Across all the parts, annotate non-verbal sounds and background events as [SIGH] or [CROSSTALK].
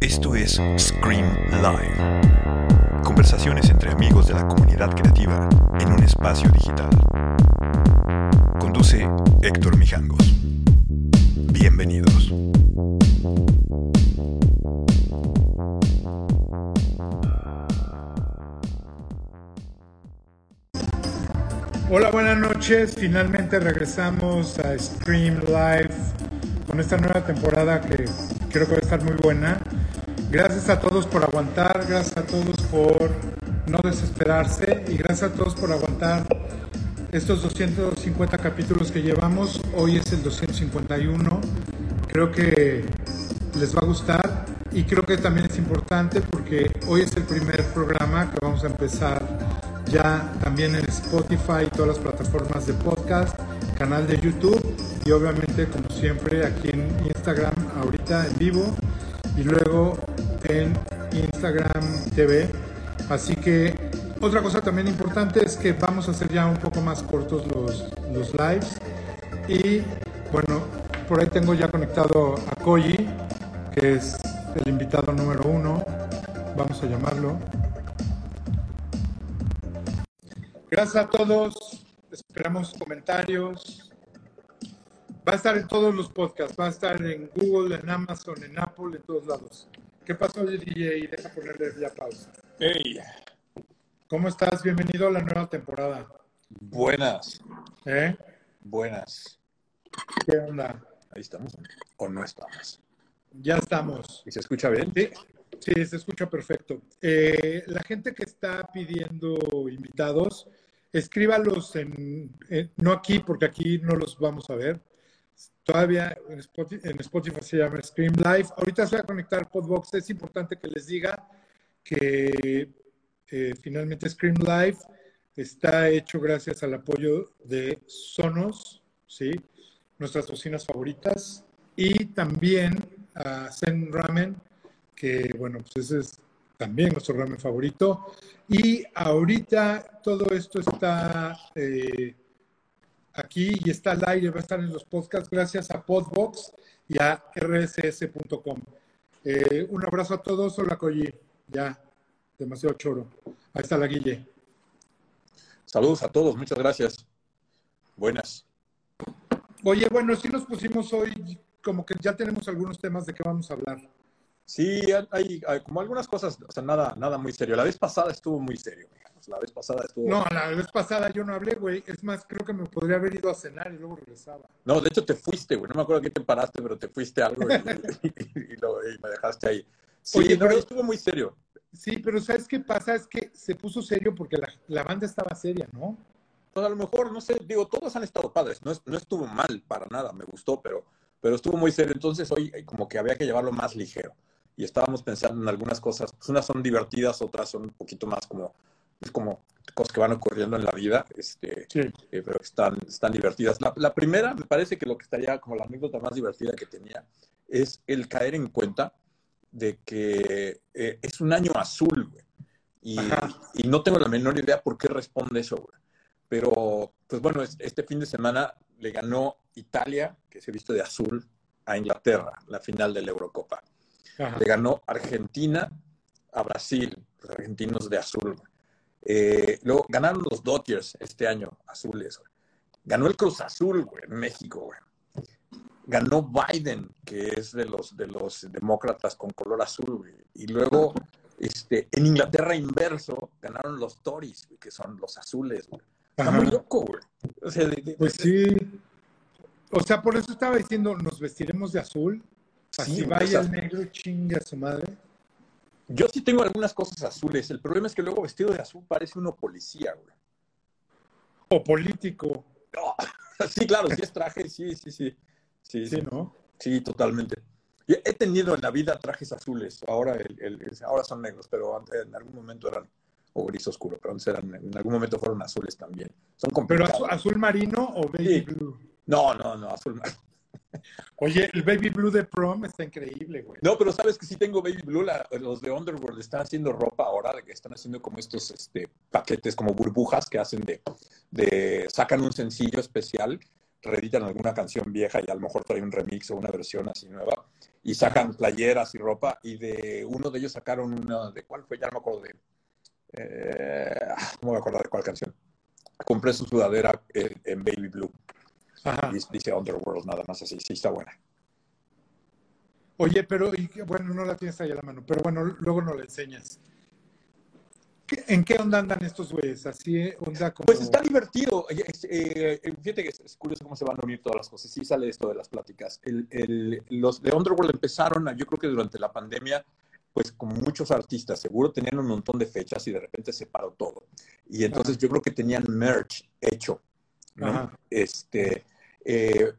Esto es Scream Live. Conversaciones entre amigos de la comunidad creativa en un espacio digital. Conduce Héctor Mijangos. Bienvenidos. Finalmente regresamos a Stream Live con esta nueva temporada que creo que va a estar muy buena. Gracias a todos por aguantar, gracias a todos por no desesperarse y gracias a todos por aguantar estos 250 capítulos que llevamos. Hoy es el 251. Creo que les va a gustar y creo que también es importante porque hoy es el primer programa que vamos a empezar ya también en Spotify todas las plataformas de podcast, canal de YouTube y obviamente como siempre aquí en Instagram ahorita en vivo y luego en Instagram TV. Así que otra cosa también importante es que vamos a hacer ya un poco más cortos los, los lives y bueno, por ahí tengo ya conectado a Koji, que es el invitado número uno, vamos a llamarlo. Gracias a todos. Esperamos comentarios. Va a estar en todos los podcasts. Va a estar en Google, en Amazon, en Apple, en todos lados. ¿Qué pasó, DJ? Deja ponerle ya pausa. Hey, ¿Cómo estás? Bienvenido a la nueva temporada. buenas, ¿Eh? buenas. ¿Qué onda? Ahí estamos. ¿O no estamos? Ya estamos. ¿Y se escucha bien? Sí, sí, se escucha perfecto. Eh, la gente que está pidiendo invitados, escríbalos en, en- no aquí, porque aquí no los vamos a ver. Todavía en Spotify, en Spotify se llama Scream Live. Ahorita se va a conectar Podbox. Es importante que les diga que eh, finalmente Scream Live está hecho gracias al apoyo de Sonos, ¿sí? nuestras cocinas favoritas, y también a Zen Ramen, que bueno, pues ese es también nuestro ramen favorito. Y ahorita todo esto está eh, aquí y está al aire, va a estar en los podcasts gracias a Podbox y a rss.com. Eh, un abrazo a todos, hola Koji, ya, demasiado choro. Ahí está la Guille. Saludos a todos, muchas gracias. Buenas. Oye, bueno, sí nos pusimos hoy, como que ya tenemos algunos temas de qué vamos a hablar. Sí, hay, hay como algunas cosas, o sea, nada, nada muy serio. La vez pasada estuvo muy serio. digamos. La vez pasada estuvo. No, la vez pasada yo no hablé, güey. Es más, creo que me podría haber ido a cenar y luego regresaba. No, de hecho te fuiste, güey. No me acuerdo qué te paraste, pero te fuiste algo y, [LAUGHS] y- y lo- y me dejaste ahí. Sí, Oye, no, pero- estuvo muy serio. Sí, pero ¿sabes qué pasa? Es que se puso serio porque la, la banda estaba seria, ¿no? Pues a lo mejor, no sé, digo, todos han estado padres. No, no estuvo mal para nada, me gustó, pero, pero estuvo muy serio. Entonces hoy como que había que llevarlo más ligero. Y estábamos pensando en algunas cosas. Pues unas son divertidas, otras son un poquito más como, pues, como cosas que van ocurriendo en la vida, este, Sí. eh, pero están, están divertidas. La, la primera, me parece que lo que estaría como la anécdota más divertida que tenía es el caer en cuenta de que eh, es un año azul, güey. Y, y no tengo la menor idea por qué responde eso, güey. Pero, pues bueno, es- este fin de semana le ganó Italia, que se visto de azul, a Inglaterra, la final de la Eurocopa. Ajá. Le ganó Argentina a Brasil, los argentinos de azul. Eh, luego ganaron los Dodgers este año, azules. güey. Ganó el Cruz Azul, güey, en México, güey. Ganó Biden, que es de los, de los demócratas con color azul, güey. Y luego, este, en Inglaterra inverso, ganaron los Tories, güey, que son los azules, güey. Está Ajá. muy loco, güey. O sea, de- de- Pues sí. O sea, por eso estaba diciendo, nos vestiremos de azul. Así Sí, vaya o sea- el negro chingue a su madre. Yo sí tengo algunas cosas azules. El problema es que luego vestido de azul parece uno policía, güey. O político. [LAUGHS] Sí, claro, sí es traje, sí, sí, sí. Sí, Sí, sí, ¿no? sí, totalmente. He tenido en la vida trajes azules, ahora, el- el- ahora son negros, pero en algún momento eran, o gris oscuro, pero antes eran, en algún momento fueron azules también. Son Pero azul, azul marino o baby Sí. blue. No, no, no, azul. Oye, el baby blue de prom está increíble, güey. No, pero sabes que sí tengo Baby Blue, los de Underworld están haciendo ropa ahora, que están haciendo como estos este, paquetes, como burbujas que hacen de, de, sacan un sencillo especial reeditan alguna canción vieja y a lo mejor trae un remix o una versión así nueva y sacan playeras y ropa y de uno de ellos sacaron una, ¿de cuál fue? Ya no me acuerdo de, eh, no me voy a acordar de cuál canción. Compré su sudadera en, en Baby Blue. Ajá. Y dice Underworld nada más así, sí está buena. Oye, pero, y, bueno, no la tienes ahí a la mano, pero bueno, luego no la enseñas. ¿Qué- ¿En qué onda andan estos güeyes? Así, eh, onda como... Pues está divertido. Eh, eh, fíjate que es, es curioso cómo se van a unir todas las cosas. Sí sale esto de las pláticas. El- el- los de Underworld empezaron, a- yo creo que durante la pandemia, pues como muchos artistas, seguro tenían un montón de fechas y de repente se paró todo. Y entonces yo creo que tenían merch hecho. ¿No? Este, eh,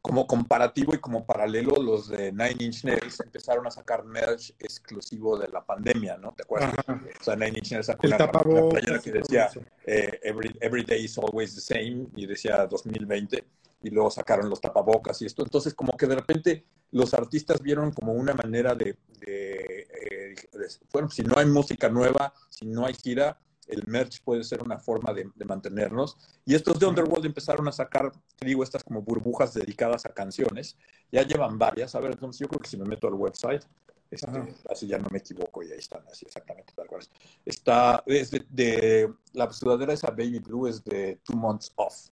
como comparativo y como paralelo, los de Nine Inch Nails empezaron a sacar merch exclusivo de la pandemia, ¿no? ¿Te acuerdas? Ajá. O sea, Nine Inch Nails sacó una, una playera que decía eh, every, every day is always the same y decía 2020 y luego sacaron los tapabocas y esto. Entonces, como que de repente los artistas vieron como una manera de, de, eh, de- bueno, si no hay música nueva, si no hay gira, el merch puede ser una forma de, de mantenernos. Y estos de Underworld empezaron a sacar, te digo, estas como burbujas dedicadas a canciones. Ya llevan varias. A ver, entonces yo creo que si me meto al website, este, así ya no me equivoco y ahí están, así exactamente tal cual. es. Está, es de, de- la sudadera esa Baby Blue es de Two Months Off,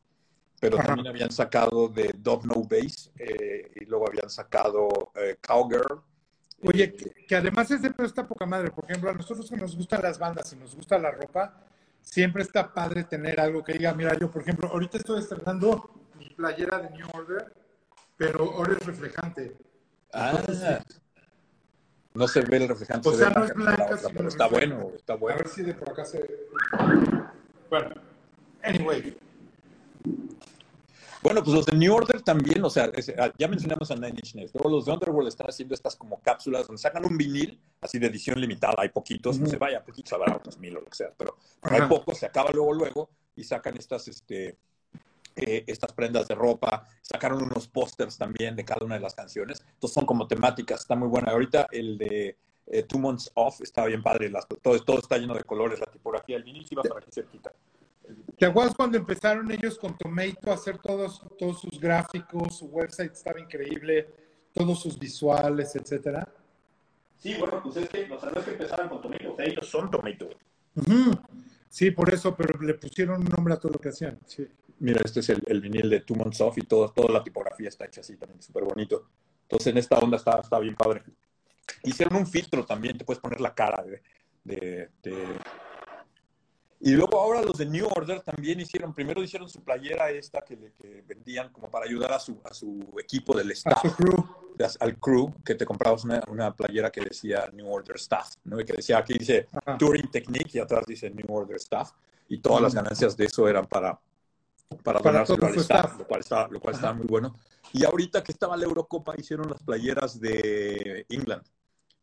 pero Ajá. también habían sacado de Dove No Bass eh, y luego habían sacado eh, Cowgirl. Oye, que, que además es de pedo está poca madre. Por ejemplo, a nosotros que nos gustan las bandas y nos gusta la ropa, siempre está padre tener algo que diga, mira, yo, por ejemplo, ahorita estoy estrenando mi playera de New Order, pero ahora es reflejante. ah, no se ve el reflejante. O se sea, no es blanca, otra, pero está reflejante. bueno, está A bueno. ver si de por acá se... Bueno, anyway. Bueno, pues los de New Order también, o sea, es- ah, ya mencionamos a Nine Inch Nails. Luego los de Underworld están haciendo estas como cápsulas donde sacan un vinil, así de edición limitada. Hay poquitos, no se vaya, poquitos, habrá otros mil o lo que sea, pero, pero hay pocos, se acaba luego, luego, y sacan estas, este, eh, estas prendas de ropa. Sacaron unos pósters también de cada una de las canciones. Entonces son como temáticas, está muy buena. Ahorita el de eh, Two Months Off está bien padre, las- todo, todo está lleno de colores, la tipografía, el vinil va para aquí cerquita. ¿Te acuerdas cuando empezaron ellos con Tomato a hacer todos, todos sus gráficos, su website estaba increíble, todos sus visuales, etcétera? Sí, bueno, pues es que los años que empezaron con Tomato, ellos son Tomato. Sí, por eso, pero le pusieron un nombre a todo lo que hacían. Sí. Mira, este es el, el vinil de Two Months Off y todo, toda la tipografía está hecha así también, súper bonito. Entonces en esta onda está, está bien padre. Hicieron un filtro también, te puedes poner la cara de, de- de- Y luego ahora los de New Order también hicieron, primero hicieron su playera esta que, le, que vendían como para ayudar a su, a su equipo del A staff, su crew. al crew, que te comprabas una, una playera que decía New Order Staff, ¿no? Y que decía, aquí dice Ajá. Touring Technique y atrás dice New Order Staff. Y todas las ganancias de eso eran para, para, Para donárselo al staff, staff. lo cual, está, lo cual estaba muy bueno. Y ahorita que estaba la Eurocopa, hicieron las playeras de England.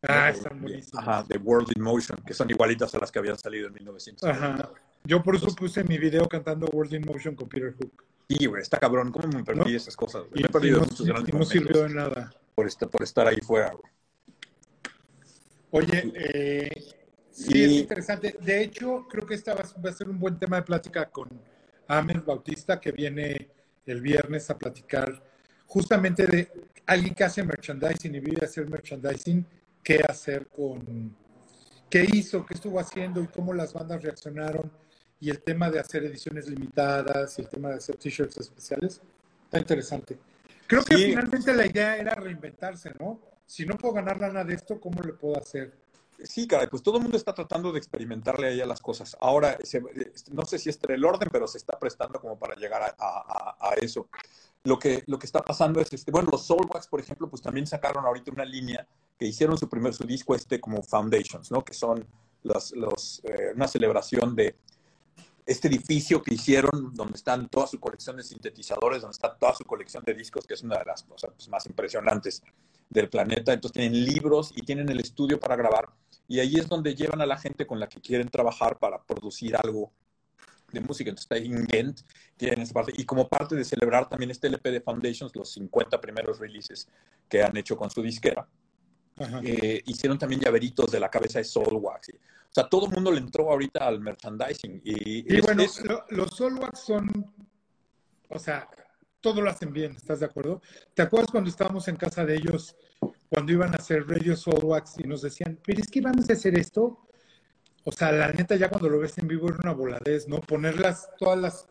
Ah, ¿no? están buenísimos. Ajá, de World in Motion, que son igualitas a las que habían salido en 1990. Ajá. Yo por eso puse mi video cantando World in Motion con Peter Hook. Y, güey, está cabrón. ¿Cómo me perdí ¿No? esas cosas? güey? Y, me he perdido y no, muchos grandes y no sirvió de nada. por, estar, por estar ahí fuera, güey. Oye, eh, sí, Y- es interesante. De hecho, creo que esta va, va a ser un buen tema de plática con Amel Bautista, que viene el viernes a platicar justamente de alguien que hace merchandising y vive de hacer merchandising, qué hacer con, qué hizo, qué estuvo haciendo y cómo las bandas reaccionaron, y el tema de hacer ediciones limitadas y el tema de hacer t-shirts especiales. Está interesante. Creo que Sí. finalmente la idea era reinventarse, ¿no? Si no puedo ganar lana de esto, ¿cómo le puedo hacer? Sí, caray, pues todo el mundo está tratando de experimentarle ahí a las cosas. Ahora, se- no sé si es el orden, pero se está prestando como para llegar a, a- a eso. Lo que, lo que está pasando es, este, bueno, los Soulwax, por ejemplo, pues también sacaron ahorita una línea que hicieron su primer, su disco este como Foundations, ¿no? Que son los, los, eh, una celebración de este edificio que hicieron, donde están toda su colección de sintetizadores, donde está toda su colección de discos, que es una de las cosas pues, más impresionantes del planeta. Entonces tienen libros y tienen el estudio para grabar. Y ahí es donde llevan a la gente con la que quieren trabajar para producir algo de música. Entonces está ahí en Ghent, tienen esa parte. Y como parte de celebrar también este LP de Foundations, los 50 primeros releases que han hecho con su disquera, eh, hicieron también llaveritos de la cabeza de Soulwax. O sea, todo el mundo le entró ahorita al merchandising. Y, Y es- bueno, es- lo- los Solwax son, o sea, todo lo hacen bien, ¿estás de acuerdo? ¿Te acuerdas cuando estábamos en casa de ellos, cuando iban a hacer Radio Soulwax y nos decían, pero es que vamos a hacer esto? O sea, la neta, ya cuando lo ves en vivo era una voladez, ¿no? Ponerlas, todas las,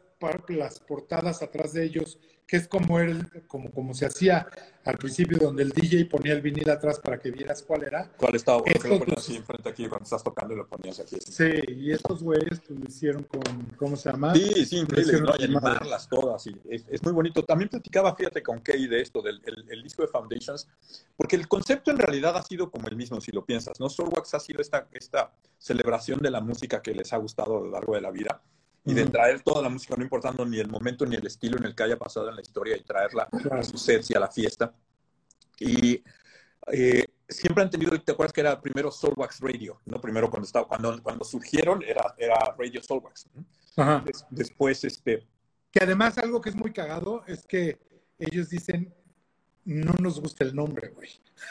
las portadas atrás de ellos que es como, él, como, como se hacía al principio, donde el DJ ponía el vinil atrás para que vieras cuál era. ¿Cuál estaba? Porque lo ponías así enfrente aquí, cuando estás tocando lo ponías aquí. Sí, y estos güeyes pues, lo hicieron con, ¿cómo se llama? Sí, sí, increíble, ¿no? Y animarlas todas, y es, es, muy bonito. También platicaba, fíjate, con Kay de esto, del el, disco de Foundations, porque el concepto en realidad ha sido como el mismo, si lo piensas, ¿no? Soulwax ha sido esta, esta celebración de la música que les ha gustado a lo largo de la vida y de traer toda la música, no importando ni el momento ni el estilo en el que haya pasado en la historia y traerla a su set y a la fiesta. Y eh, siempre han tenido, ¿te acuerdas que era primero Soulwax Radio? ¿no? Primero cuando, estaba, cuando, cuando surgieron era, era Radio Soulwax. después, este... Que además algo que es muy cagado es que ellos dicen, no nos gusta el nombre, güey.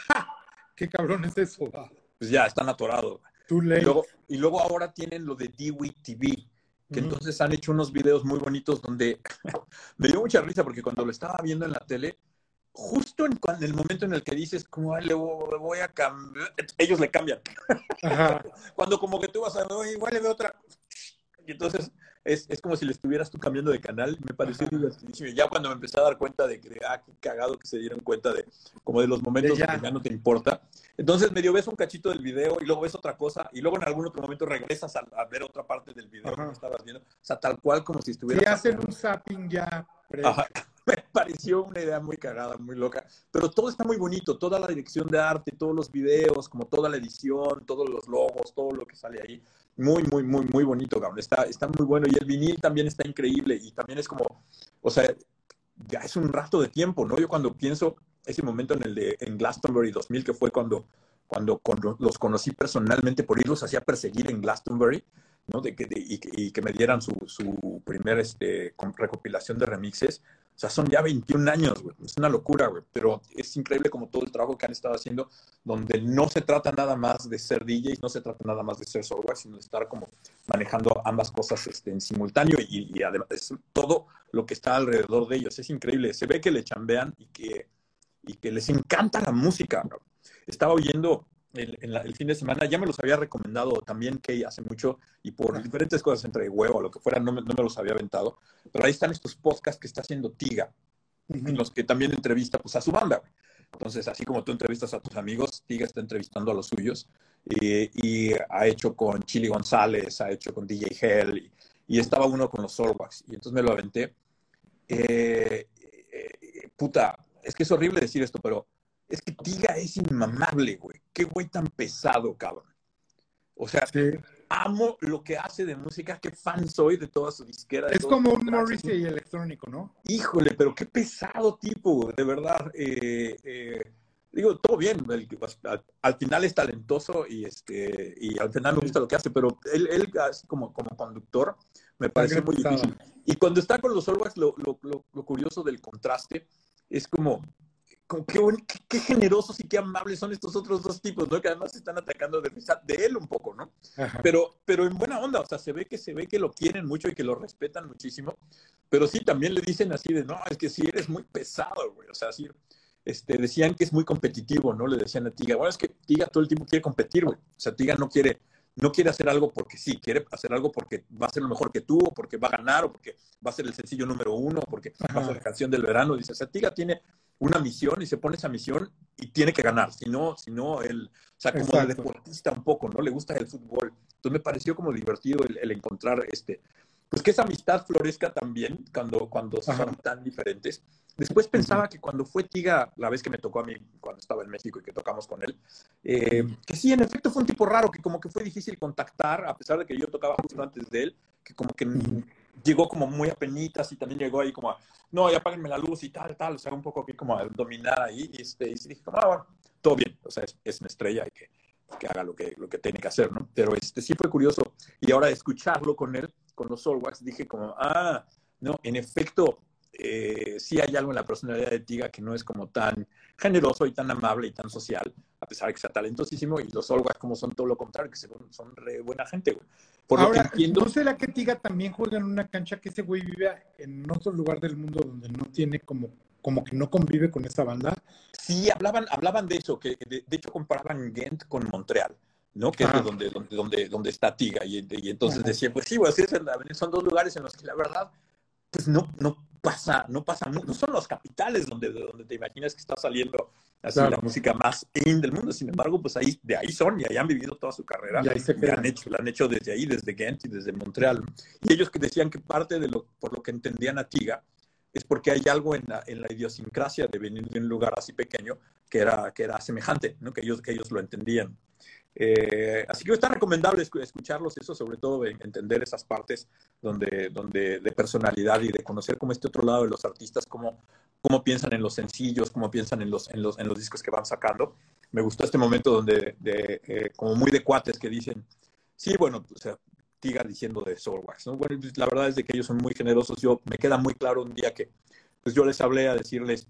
[LAUGHS] ¿Qué cabrón es eso? Pues ya, están atorados. Y luego, y luego ahora tienen lo de Dewey TV que entonces han hecho unos videos muy bonitos donde [LAUGHS] me dio mucha risa porque cuando lo estaba viendo en la tele, justo en, el momento en el que dices, como le voy a cambiar, ellos le cambian. [LAUGHS] cuando como que tú vas a ver, igual le veo otra. Y entonces es, es, como si le estuvieras tú cambiando de canal. Me pareció divertidísimo. Y ya cuando me empecé a dar cuenta de que, ah, qué cagado que se dieron cuenta de, como de los momentos que ya no te importa. Entonces medio ves un cachito del video y luego ves otra cosa y luego en algún otro momento regresas a, ver otra parte del video que estabas viendo. O sea, tal cual como si estuvieras... Y hacen un zapping ya. Me [LAUGHS] pareció una idea muy cagada, muy loca. Pero todo está muy bonito, toda la dirección de arte, todos los videos, como toda la edición, todos los logos, todo lo que sale ahí. Muy, muy, muy, muy bonito, cabrón. Está, está muy bueno. Y el vinil también está increíble. Y también es como, o sea, ya es un rato de tiempo, ¿no? Yo cuando pienso ese momento en el de en Glastonbury 2000, que fue cuando, cuando, los conocí personalmente por irlos hacía perseguir en Glastonbury, ¿no? De que, y, que me dieran su, su primer este, recopilación de remixes. O sea, son ya 21 años, güey. Es una locura, güey. Pero es increíble como todo el trabajo que han estado haciendo, donde no se trata nada más de ser DJs, no se trata nada más de ser software, sino de estar como manejando ambas cosas este, en simultáneo y, además todo lo que está alrededor de ellos. Es increíble. Se ve que le chambean y que, y que les encanta la música. Estaba oyendo el, el, fin de semana, ya me los había recomendado también Kay hace mucho y por diferentes cosas, entre huevo o lo que fuera, no me, no me, los había aventado. Pero ahí están estos podcasts que está haciendo Tiga, en los que también entrevista pues, a su banda. Entonces, así como tú entrevistas a tus amigos, Tiga está entrevistando a los suyos y, ha hecho con Chili González, ha hecho con DJ Hell y, estaba uno con los Solwax y entonces me lo aventé. Eh, eh, puta, es que es horrible decir esto, pero es que Tiga es inmamable, güey. Qué güey tan pesado, cabrón. O sea, amo lo que hace de música, qué fan soy de toda su disquera. Es como un Morrissey electrónico, ¿no? Híjole, pero qué pesado tipo, de verdad. Eh, eh, digo, todo bien, al, final es talentoso y, este, y al final me gusta lo que hace, pero él, él como, como conductor me parece muy difícil. Y cuando está con los Solvax, lo, lo, lo curioso del contraste es como qué, generosos y qué amables son estos otros dos tipos, ¿no? Que además están atacando de, de él un poco, ¿no? Pero, pero en buena onda, o sea, se ve que se ve que lo quieren mucho y que lo respetan muchísimo, pero sí también le dicen así de, no, es que sí eres muy pesado, güey, o sea, sí, este, decían que es muy competitivo, ¿no? Le decían a Tiga, bueno, es que Tiga todo el tiempo quiere competir, güey, o sea, Tiga no quiere, no quiere hacer algo porque sí, quiere hacer algo porque va a ser lo mejor que tú, o porque va a ganar, o porque va a ser el sencillo número uno, o porque va a ser la canción del verano. Dice, o sea, Tiga tiene una misión y se pone esa misión y tiene que ganar. Si no, si no, él, o sea, como el deportista un poco, ¿no? Le gusta el fútbol. Entonces me pareció como divertido el, encontrar este, pues que esa amistad florezca también cuando, cuando son tan diferentes. Después pensaba que cuando fue Tiga, la vez que me tocó a mí, cuando estaba en México y que tocamos con él, eh, que sí, en efecto fue un tipo raro, que como que fue difícil contactar, a pesar de que yo tocaba justo antes de él, que como que llegó como muy a penitas y también llegó ahí como a, no, ya apáguenme la luz y tal, tal, o sea, un poco aquí como a dominar ahí y, este, y dije como, ah, bueno, todo bien, o sea, es, una estrella y que, que, haga lo que, lo que tiene que hacer, ¿no? Pero este sí fue curioso y ahora escucharlo con él, con los Solwax, dije como, ah, no, en efecto, eh, sí hay algo en la personalidad de Tiga que no es como tan generoso y tan amable y tan social, a pesar de que sea talentosísimo, y los All como son todo lo contrario, que son, son re buena gente, güey. Por Ahora, lo que entiendo... ¿no será que Tiga también juega en una cancha que ese güey vive en otro lugar del mundo donde no tiene como como que no convive con esta banda. Sí, hablaban, hablaban de eso, que de, hecho comparaban Ghent con Montreal. ¿No? Que es donde, donde, donde, donde, está Tiga. Y, y entonces decía, pues sí, pues, son dos lugares en los que la verdad, pues no, no pasa, no pasa, no son los capitales donde, donde te imaginas que está saliendo así la música más in del mundo. Sin embargo, pues ahí, de ahí son y ahí han vivido toda su carrera. Y ahí se han hecho, la han hecho desde ahí, desde Ghent y desde Montreal. Y ellos que decían que parte de lo, por lo que entendían a Tiga, es porque hay algo en la, en la, idiosincrasia de venir de un lugar así pequeño que era, que era semejante, ¿no? que, ellos, que ellos lo entendían. Eh, así que está recomendable escucharlos, eso sobre todo entender esas partes donde, donde de personalidad y de conocer como este otro lado de los artistas, cómo, cómo piensan en los sencillos, cómo piensan en los, en los, en los discos que van sacando. Me gustó este momento donde, de, eh, como muy de cuates que dicen, sí, bueno, o sea, Tiga diciendo de Soulwax, ¿no? Bueno, pues, la verdad es de que ellos son muy generosos. Yo, me queda muy claro un día que, pues yo les hablé a decirles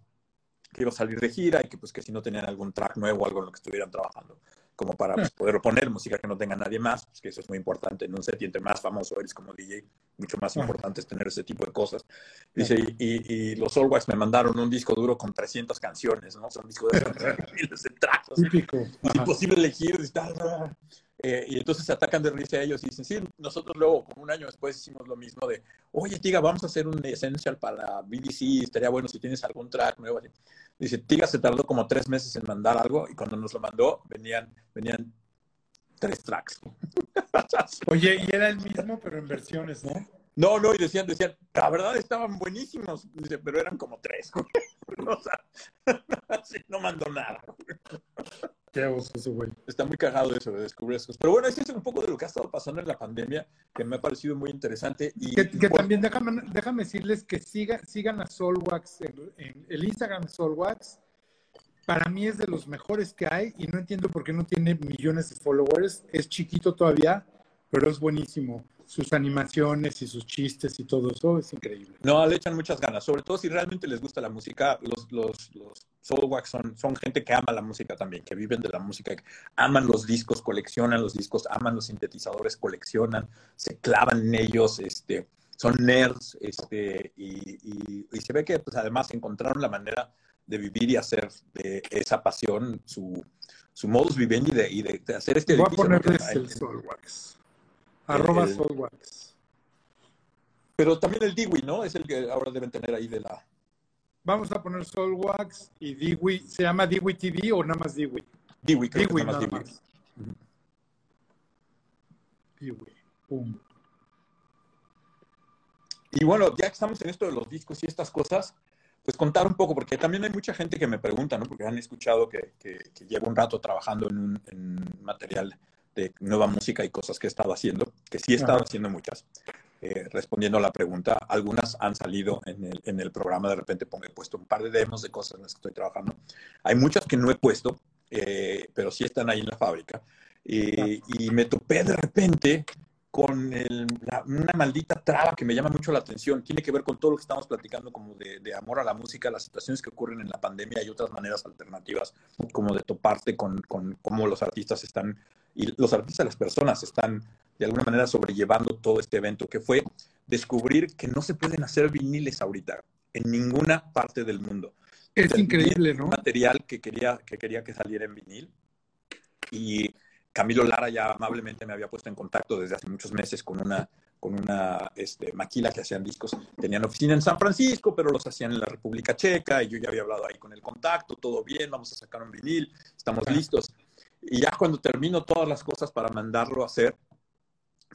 que iba a salir de gira y que pues que si no tenían algún track nuevo algo en lo que estuvieran trabajando, como para pues, poder poner música que no tenga nadie más, pues que eso es muy importante en un set y entre más famoso eres como DJ, mucho más importante es tener ese tipo de cosas. Dice, y, y, los Soulwax me mandaron un disco duro con 300 canciones, ¿no? Son discos de [LAUGHS] miles de tracks. Típico. imposible elegir. Eh, y entonces se atacan de risa a ellos y dicen, sí, nosotros luego, como un año después, hicimos lo mismo de, oye, Tiga, vamos a hacer un Essential para BBC, estaría bueno si tienes algún track nuevo. Dice, Tiga se tardó como tres meses en mandar algo y cuando nos lo mandó venían, venían tres tracks. [LAUGHS] oye, y era el mismo, pero en versiones, ¿no? No, no, y decían, decían, la verdad estaban buenísimos, dice, pero eran como tres. [LAUGHS] o sea, [LAUGHS] no mandó nada. Qué ese güey. Está muy cagado eso de descubrir eso. Pero bueno, ese es un poco de lo que ha estado pasando en la pandemia, que me ha parecido muy interesante. Y que, también déjame, déjame, decirles que siga, sigan a Solwax en, el Instagram Solwax. Para mí es de los mejores que hay y no entiendo por qué no tiene millones de followers. Es chiquito todavía, pero es buenísimo sus animaciones y sus chistes y todo eso es increíble. No, le echan muchas ganas, sobre todo si realmente les gusta la música. Los, los, los Soulwax son, son gente que ama la música también, que viven de la música, aman los discos, coleccionan los discos, aman los sintetizadores, coleccionan, se clavan en ellos, este, son nerds, este, y, y, se ve que pues, además encontraron la manera de vivir y hacer de esa pasión su, su modus vivendi y de, de, hacer este... Voy a ponerles el Soulwax. Arroba Soulwax. Pero también el Diwi, ¿no? Es el que ahora deben tener ahí de la. Vamos a poner Soulwax y Diwi. ¿Se llama Diwi TV o nada más Diwi? Diwi, creo Diwi, nada más. Diwi. Pum. Y bueno, ya que estamos en esto de los discos y estas cosas, pues contar un poco, porque también hay mucha gente que me pregunta, ¿no? Porque han escuchado que, que, llevo un rato trabajando en un en material de nueva música y cosas que he estado haciendo, que sí he estado haciendo muchas. Eh, respondiendo a la pregunta, algunas han salido en el, en el programa, de repente pongo, he puesto un par de demos de cosas en las que estoy trabajando. Hay muchas que no he puesto, eh, pero sí están ahí en la fábrica. y me topé de repente con una maldita traba que me llama mucho la atención. Tiene que ver con todo lo que estamos platicando como de, de, amor a la música, las situaciones que ocurren en la pandemia y otras maneras alternativas como de toparte con, con cómo los artistas están y los artistas, las personas están de alguna manera sobrellevando todo este evento, que fue descubrir que no se pueden hacer viniles ahorita en ninguna parte del mundo. Es increíble, ¿no? material que quería, que quería que saliera en vinil y Camilo Lara ya amablemente me había puesto en contacto desde hace muchos meses con una, con una este, maquila que hacían discos. Tenían oficina en San Francisco, pero los hacían en la República Checa y yo ya había hablado ahí con el contacto, todo bien, vamos a sacar un vinil, estamos listos. Y ya cuando termino todas las cosas para mandarlo a hacer,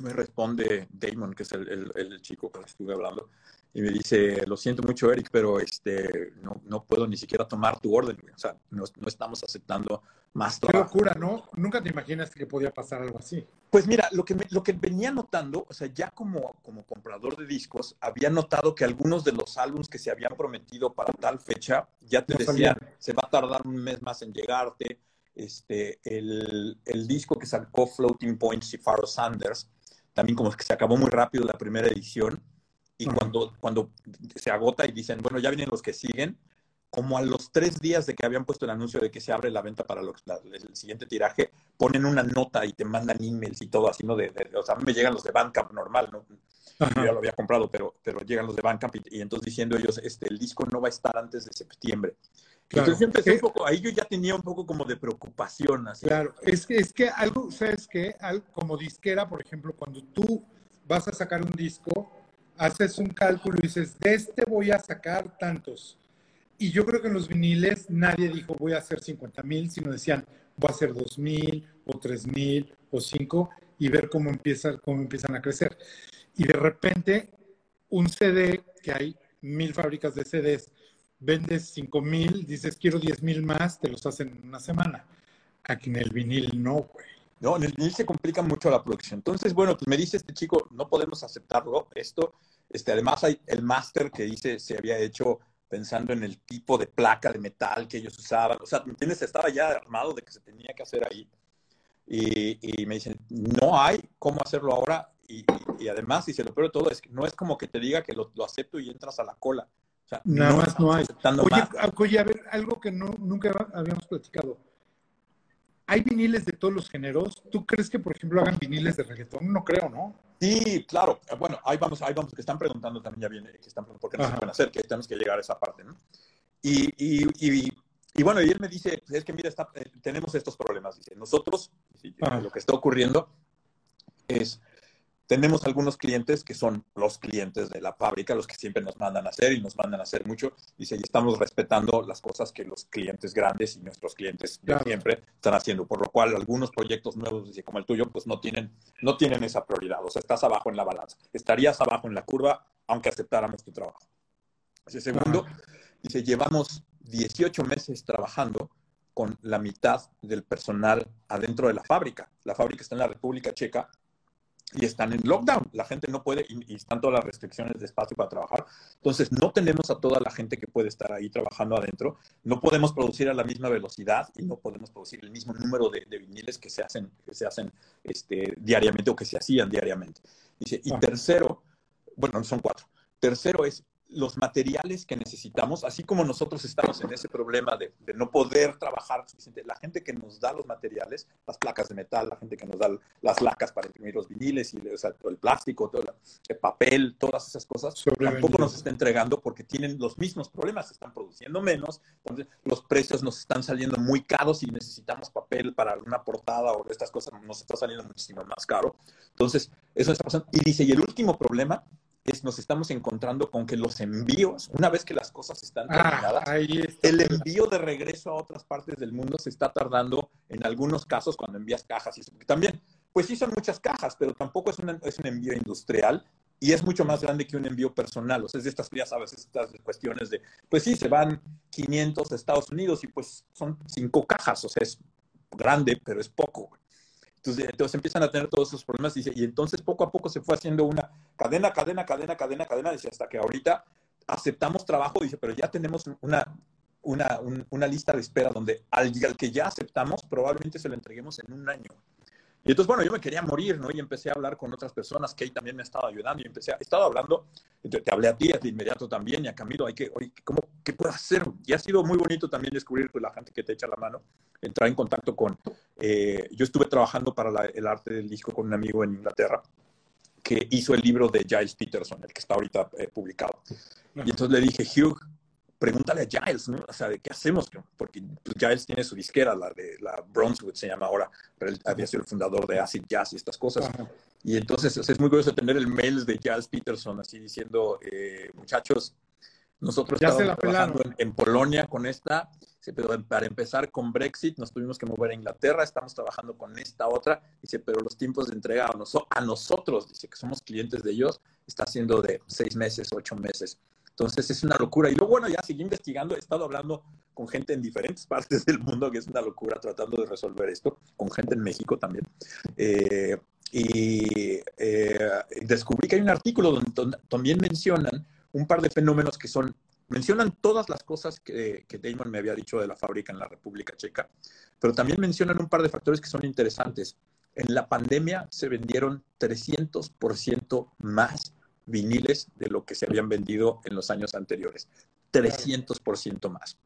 me responde Damon, que es el, el, chico con el que estuve hablando, y me dice, lo siento mucho, Eric, pero este, no, no puedo ni siquiera tomar tu orden. O sea, no, no estamos aceptando más trabajo. Qué locura, ¿no? Nunca te imaginaste que podía pasar algo así. Pues mira, lo que, lo que venía notando, o sea, ya como, como comprador de discos, había notado que algunos de los álbumes que se habían prometido para tal fecha, ya te decían, se va a tardar un mes más en llegarte, este, el, el, disco que sacó Floating Points y Pharaoh Sanders, también como que se acabó muy rápido la primera edición y cuando, cuando se agota y dicen, bueno, ya vienen los que siguen, como a los tres días de que habían puesto el anuncio de que se abre la venta para el siguiente tiraje, ponen una nota y te mandan emails y todo así, ¿no? De, o sea, a mí me llegan los de Bandcamp normal, ¿no? Yo ya lo había comprado, pero, pero llegan los de Bandcamp y, entonces diciendo ellos, este, el disco no va a estar antes de septiembre. Entonces empecé un poco, ahí yo ya tenía un poco como de preocupación. Así. Claro, es que, es que algo, ¿sabes qué? como disquera, por ejemplo, cuando tú vas a sacar un disco, haces un cálculo y dices, de este voy a sacar tantos y yo creo que en los viniles nadie dijo voy a hacer 50 mil, sino decían voy a hacer 2 mil o 3 mil o 5 y ver cómo, empieza, cómo empiezan a crecer. Y de repente un CD, que hay mil fábricas de CDs, vendes 5 mil, dices quiero 10 mil más, te los hacen en una semana. Aquí en el vinil no, güey. No, en el vinil se complica mucho la producción. Entonces, bueno, pues me dice este chico, no podemos aceptarlo, esto. Este, además hay el máster que dice se había hecho pensando en el tipo de placa de metal que ellos usaban. O sea, ¿me entiendes? Estaba ya armado de que se tenía que hacer ahí. Y, me dicen, no hay cómo hacerlo ahora. Y, además, y se lo peor de todo, es que no es como que te diga que lo, acepto y entras a la cola. Sea, Nada más no hay. Oye, a ver, algo que no, nunca habíamos platicado hay viniles de todos los géneros. ¿Tú crees que, por ejemplo, hagan viniles de reggaetón? No creo, ¿no? Sí, claro. Bueno, ahí vamos, ahí vamos, que están preguntando también, ya viene, que están preguntando por qué no se pueden hacer, que tenemos que llegar a esa parte, ¿no? Y, y, y, y bueno, y él me dice, pues es que mira, eh, tenemos estos problemas. Dice, nosotros, lo que está ocurriendo es tenemos algunos clientes que son los clientes de la fábrica, los que siempre nos mandan a hacer y nos mandan a hacer mucho. Y estamos respetando las cosas que los clientes grandes y nuestros clientes de siempre están haciendo. Por lo cual, algunos proyectos nuevos, como el tuyo, pues no tienen, no tienen esa prioridad. O sea, estás abajo en la balanza. Estarías abajo en la curva aunque aceptáramos tu trabajo. Ese segundo, dice, llevamos 18 meses trabajando con la mitad del personal adentro de la fábrica. La fábrica está en la República Checa y están en lockdown. La gente no puede y, están todas las restricciones de espacio para trabajar. Entonces, no tenemos a toda la gente que puede estar ahí trabajando adentro. No podemos producir a la misma velocidad y no podemos producir el mismo número de, viniles que se hacen, que se hacen este, diariamente o que se hacían diariamente. Dice, y tercero, bueno, son cuatro. Tercero es los materiales que necesitamos, así como nosotros estamos en ese problema de, no poder trabajar suficiente, la gente que nos da los materiales, las placas de metal, la gente que nos da las lacas para imprimir los viniles y el plástico, todo el papel, todas esas cosas, tampoco nos está entregando porque tienen los mismos problemas, están produciendo menos, entonces los precios nos están saliendo muy caros y necesitamos papel para una portada o estas cosas, nos está saliendo muchísimo más caro. Entonces, eso está pasando. Y dice, y el último problema es, nos estamos encontrando con que los envíos, una vez que las cosas están ah, terminadas, el envío de regreso a otras partes del mundo se está tardando en algunos casos cuando envías cajas. Y también, pues sí son muchas cajas, pero tampoco es, es un envío industrial y es mucho más grande que un envío personal. O sea, es de estas, ya sabes, estas cuestiones de, pues sí, se van 500 a Estados Unidos y pues son cinco cajas, o sea, es grande, pero es poco. Entonces, empiezan a tener todos esos problemas dice, y entonces poco a poco se fue haciendo una cadena, cadena, cadena, cadena, cadena, dice, hasta que ahorita aceptamos trabajo, dice, pero ya tenemos una, lista de espera donde al, que ya aceptamos probablemente se lo entreguemos en un año. Y entonces, bueno, yo me quería morir, ¿no? Y empecé a hablar con otras personas que ahí también me estado ayudando y empecé a, he estado hablando, te hablé a ti de inmediato también y a Camilo, hay que, oye, ¿cómo, ¿qué puedo hacer? Y ha sido muy bonito también descubrir pues, la gente que te echa la mano, entrar en contacto con, eh, yo estuve trabajando para el arte del disco con un amigo en Inglaterra que hizo el libro de Giles Peterson, el que está ahorita eh, publicado. Y entonces le dije, Hugh, pregúntale a Giles, ¿no? O sea, ¿de qué hacemos? Porque pues, Giles tiene su disquera, la de la Brunswood se llama ahora, pero él había sido el fundador de Acid Jazz y estas cosas. Y entonces es muy curioso tener el mail de Giles Peterson así diciendo, eh, muchachos, nosotros ya estamos trabajando en, Polonia con esta, pero para empezar con Brexit nos tuvimos que mover a Inglaterra, estamos trabajando con esta otra, dice, pero los tiempos de entrega a, a nosotros, dice que somos clientes de ellos, está siendo de seis meses, ocho meses. Entonces es una locura. Y luego, bueno, ya seguí investigando, he estado hablando con gente en diferentes [LAUGHS] partes del mundo, que es una locura tratando de resolver esto, con gente en México también. Eh, y eh, descubrí que hay un artículo donde, también mencionan un par de fenómenos que son, mencionan todas las cosas que, que Damon me había dicho de la fábrica en la República Checa, pero también mencionan un par de factores que son interesantes. En la pandemia se vendieron 300% más viniles de lo que se habían vendido en los años anteriores. 300% más.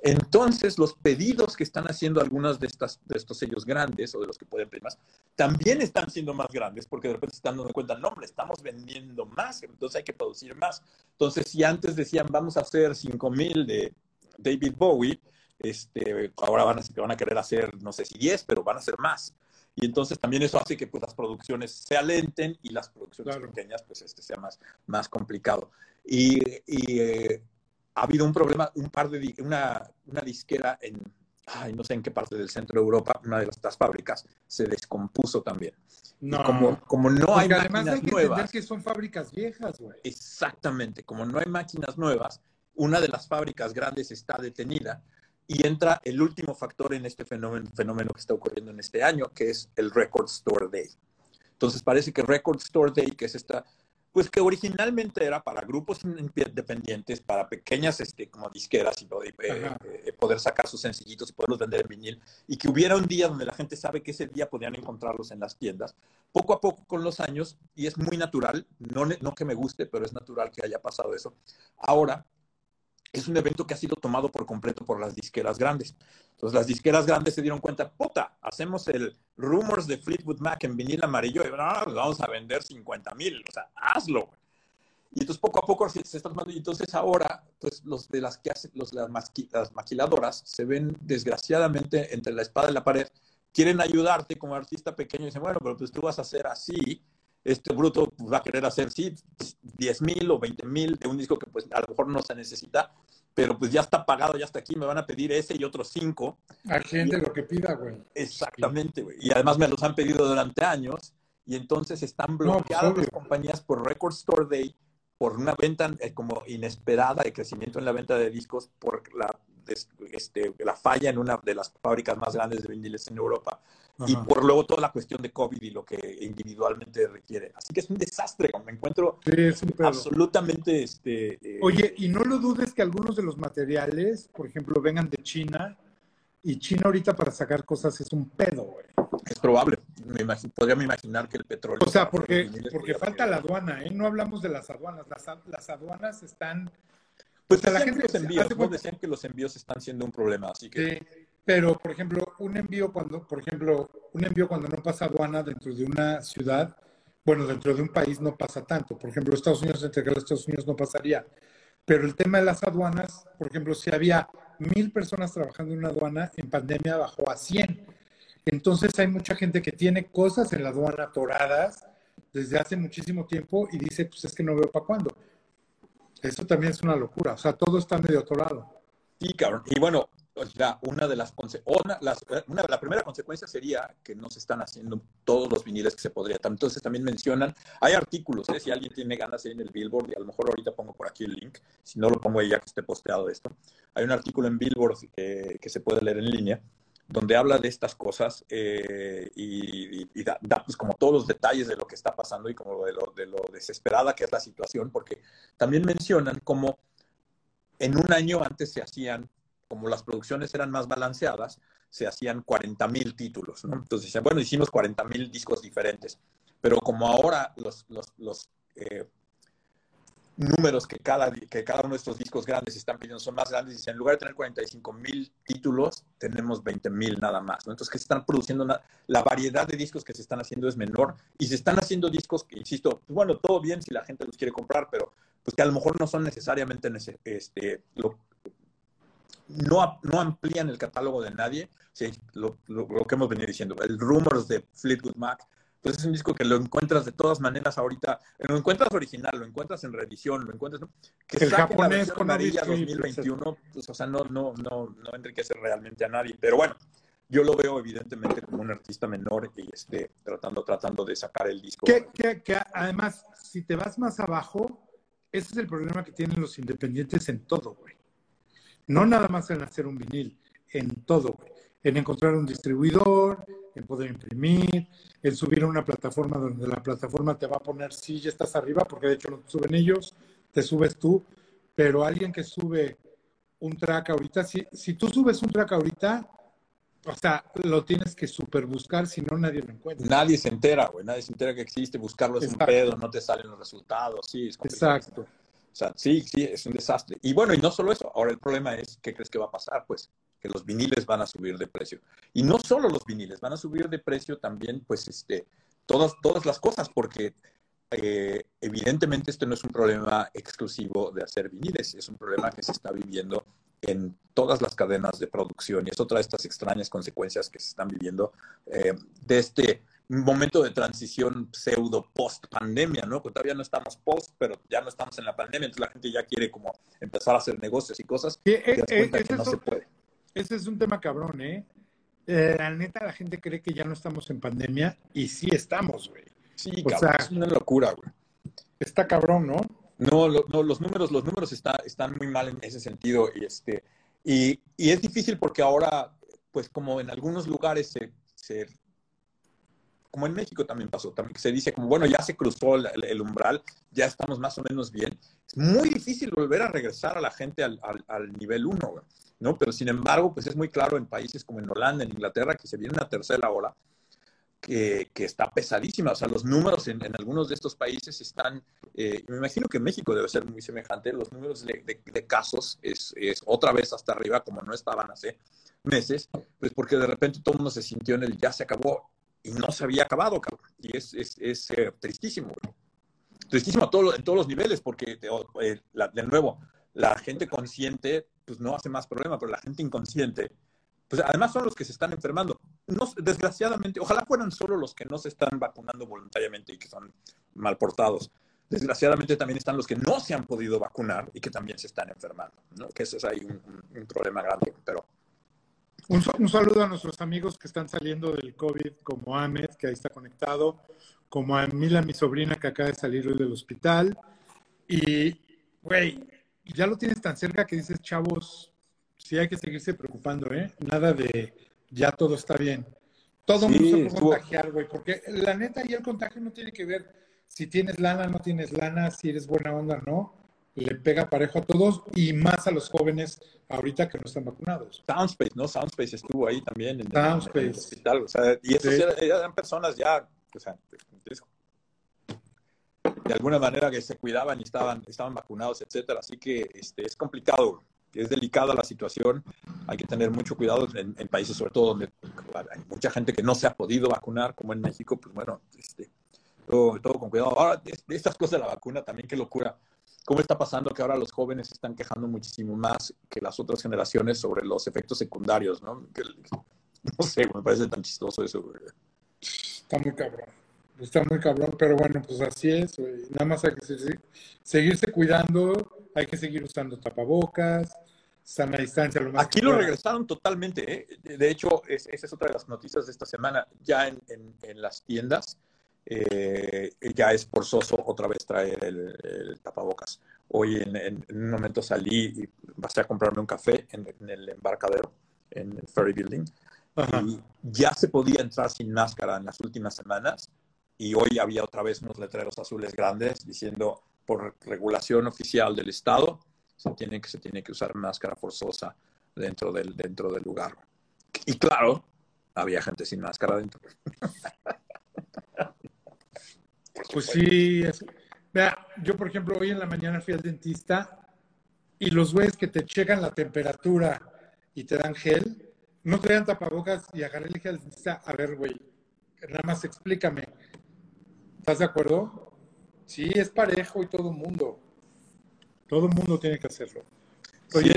Entonces, los pedidos que están haciendo algunos de, estas, de estos sellos grandes o de los que pueden pedir más, también están siendo más grandes porque de repente se están dando cuenta, no, hombre, estamos vendiendo más, entonces hay que producir más. Entonces, si antes decían, vamos a hacer 5000 de David Bowie, este, ahora van a, van a querer hacer, no sé si 10, pero van a ser más. Y entonces también eso hace que pues, las producciones se alenten y las producciones pequeñas, pues este sea más, más complicado. Y, y eh, ha habido un problema, un par de, una, una disquera en, ay, no sé en qué parte del centro de Europa, una de estas fábricas, se descompuso también. No. como, como no hay además máquinas hay que nuevas. que son fábricas viejas, güey. Exactamente, como no hay máquinas nuevas, una de las fábricas grandes está detenida y entra el último factor en este fenómeno, fenómeno que está ocurriendo en este año, que es el Record Store Day. Entonces parece que Record Store Day, que es esta pues que originalmente era para grupos independientes, para pequeñas este, como disqueras y poder, eh, eh, poder sacar sus sencillitos y poderlos vender en vinil, y que hubiera un día donde la gente sabe que ese día podían encontrarlos en las tiendas. Poco a poco con los años, y es muy natural, no, no que me guste, pero es natural que haya pasado eso. Ahora es un evento que ha sido tomado por completo por las disqueras grandes. Entonces las disqueras grandes se dieron cuenta, puta, hacemos el Rumors de Fleetwood Mac en vinil amarillo y vamos a vender 50 mil, o sea, hazlo. Y entonces poco a poco se, está tomando, y entonces ahora, pues los de las que hacen, los, las maquiladoras se ven desgraciadamente entre la espada y la pared, quieren ayudarte como artista pequeño y dicen, bueno, pero pues tú vas a hacer así, este bruto pues, va a querer hacer, sí, 10 mil o 20 mil de un disco que pues a lo mejor no se necesita, pero pues ya está pagado, ya está aquí, me van a pedir ese y otros cinco. A gente lo que pida, güey. Exactamente, güey. Y además me los han pedido durante años y entonces están pues, bloqueadas las compañías por Record Store Day, por una venta eh, como inesperada de crecimiento en la venta de discos, por la, este, la falla en una de las fábricas más grandes de viniles en Europa y por luego toda la cuestión de COVID y lo que individualmente requiere. Así que es un desastre, me encuentro absolutamente... Este, eh, Oye, y no lo dudes que algunos de los materiales, por ejemplo, vengan de China, y China ahorita para sacar cosas es un pedo, güey. Es probable, me podría me imaginar que el petróleo... O sea, porque, porque falta la aduana, ¿eh? No hablamos de las aduanas, las, las aduanas están... Pues la gente los envíos, decían que los envíos están siendo un problema, así que... Pero, por ejemplo, un envío cuando, por ejemplo, un envío cuando no pasa aduana dentro de una ciudad, bueno, dentro de un país no pasa tanto. Por ejemplo, Estados Unidos, entre los Estados Unidos no pasaría. Pero el tema de las aduanas, por ejemplo, si había mil personas trabajando en una aduana, en pandemia bajó a 100. Entonces hay mucha gente que tiene cosas en la aduana atoradas desde hace muchísimo tiempo y dice, pues es que no veo para cuándo. Eso también es una locura. O sea, todo está medio atorado. Sí, cabrón. Y bueno, una de las, una, una, la primera consecuencia sería que no se están haciendo todos los viniles que se podría. Entonces también mencionan, hay artículos, ¿eh? si alguien tiene ganas en el Billboard, y a lo mejor ahorita pongo por aquí el link, si no lo pongo ahí ya que esté posteado esto. Hay un artículo en Billboard que, que se puede leer en línea, donde habla de estas cosas eh, y, da, pues como todos los detalles de lo que está pasando y como de lo, de lo desesperada que es la situación, porque también mencionan cómo en un año antes se hacían como las producciones eran más balanceadas, se hacían 40 mil títulos. ¿no? Entonces bueno, hicimos 40 mil discos diferentes, pero como ahora los, eh, números que cada, que cada uno de estos discos grandes están pidiendo son más grandes, y en lugar de tener 45 mil títulos, tenemos 20 mil nada más. ¿no? Entonces, que se están produciendo, la variedad de discos que se están haciendo es menor, y se están haciendo discos que, insisto, pues bueno, todo bien si la gente los quiere comprar, pero pues que a lo mejor no son necesariamente este, lo, no, no amplían el catálogo de nadie, sí, lo, lo, que hemos venido diciendo. El Rumors de Fleetwood Mac, pues es un disco que lo encuentras de todas maneras ahorita, lo encuentras original, lo encuentras en reedición, lo encuentras, ¿no? Que el japonés con amarilla 2021, pues, o sea, no, no, no, no enriquece realmente a nadie, pero bueno, yo lo veo evidentemente como un artista menor y este, tratando, tratando de sacar el disco. Que, que, que además, si te vas más abajo, ese es el problema que tienen los independientes en todo, güey. No nada más en hacer un vinil, en todo, En encontrar un distribuidor, en poder imprimir, en subir a una plataforma donde la plataforma te va a poner, sí, ya estás arriba, porque de hecho no te suben ellos, te subes tú, pero alguien que sube un track ahorita, si, si tú subes un track ahorita, O sea, lo tienes que super buscar, si no nadie lo encuentra. Nadie se entera, güey. Nadie se entera que existe. Buscarlo es un pedo, no te salen los resultados. Sí, es Exacto. Sea, sí, sí, es un desastre. Y bueno, y no solo eso. Ahora el problema es, ¿qué crees que va a pasar? Pues que los viniles van a subir de precio. Y no solo los viniles, van a subir de precio también, pues, este, todas, todas las cosas, porque eh, evidentemente esto no es un problema exclusivo de hacer viniles, es un problema que se está viviendo en todas las cadenas de producción y es otra de estas extrañas consecuencias que se están viviendo eh, de este momento de transición pseudo post pandemia, ¿no? Todavía no estamos post, pero ya no estamos en la pandemia, entonces la gente ya quiere como empezar a hacer negocios y cosas y eh, que no se puede. Ese es un tema cabrón, ¿eh? La neta, la gente cree que ya no estamos en pandemia y sí estamos, güey. Sí, cabrón, es una locura, güey. Está cabrón, ¿no? No, no, los números, los números está, están muy mal en ese sentido. Y, este, y, y, es difícil porque ahora, pues como en algunos lugares se, como en México también pasó, también se dice como, bueno, ya se cruzó el, umbral, ya estamos más o menos bien. Es muy difícil volver a regresar a la gente al, al, nivel 1, ¿no? Pero sin embargo, pues es muy claro en países como en Holanda, en Inglaterra, que se viene una tercera ola que, está pesadísima. O sea, los números en, algunos de estos países están, eh, me imagino que México debe ser muy semejante, los números de, casos es, otra vez hasta arriba como no estaban hace meses, pues porque de repente todo el mundo se sintió en el ya se acabó y no se había acabado, cabrón. Y es, es, eh, tristísimo, Tristísimo a en todos los niveles, porque eh, de nuevo, la gente consciente pues no hace más problema, pero la gente inconsciente pues además son los que se están enfermando. No, desgraciadamente, ojalá fueran solo los que no se están vacunando voluntariamente y que son mal portados. Desgraciadamente también están los que no se han podido vacunar y que también se están enfermando, ¿no? Que ese es ahí un, problema grande, pero... Un, un, saludo a nuestros amigos que están saliendo del COVID, como Ahmed, que ahí está conectado, como a Mila, mi sobrina, que acaba de salir hoy del hospital. Y, güey, ya lo tienes tan cerca que dices, chavos, sí hay que seguirse preocupando, ¿eh? Nada de ya todo está bien. Todo mundo se puede contagiar, güey, porque la neta y el contagio no tiene que ver si tienes lana, no tienes lana, si eres buena onda, no. Le pega parejo a todos y más a los jóvenes ahorita que no están vacunados. Soundspace, ¿no? Soundspace estuvo ahí también en, Soundspace. el hospital. O sea, y esos eran, personas ya, o sea, de alguna manera que se cuidaban y estaban, estaban vacunados, etcétera. Así que este, es complicado es delicada la situación, hay que tener mucho cuidado en, países sobre todo donde hay mucha gente que no se ha podido vacunar, como en México, pues bueno, este, todo, con cuidado. Ahora, de, estas cosas de la vacuna también, qué locura. ¿Cómo está pasando que ahora los jóvenes están quejando muchísimo más que las otras generaciones sobre los efectos secundarios, no? no sé, me parece tan chistoso eso. Está muy cabrón. Está muy cabrón, pero bueno, pues así es. Nada más hay que seguirse cuidando, hay que seguir usando tapabocas, sana distancia. Lo Aquí lo regresaron totalmente. ¿eh? De hecho, esa es otra de las noticias de esta semana. Ya en, las tiendas eh, ya es forzoso otra vez traer el, tapabocas. Hoy en, un momento salí y pasé a comprarme un café en, el embarcadero, en el Ferry Building. Y ya se podía entrar sin máscara en las últimas semanas. Y hoy había otra vez unos letreros azules grandes diciendo por regulación oficial del Estado, se tiene que, se tiene que usar máscara forzosa dentro del, dentro del lugar. Y claro, había gente sin máscara dentro. [LAUGHS] pues sí, vea, yo por ejemplo hoy en la mañana fui al dentista y los güeyes que te checan la temperatura y te dan gel, no te dan tapabocas y agarré el dije al dentista, a ver, güey, nada más explícame, ¿estás de acuerdo? Sí, es parejo y todo el mundo. Todo el mundo tiene que hacerlo. Oye,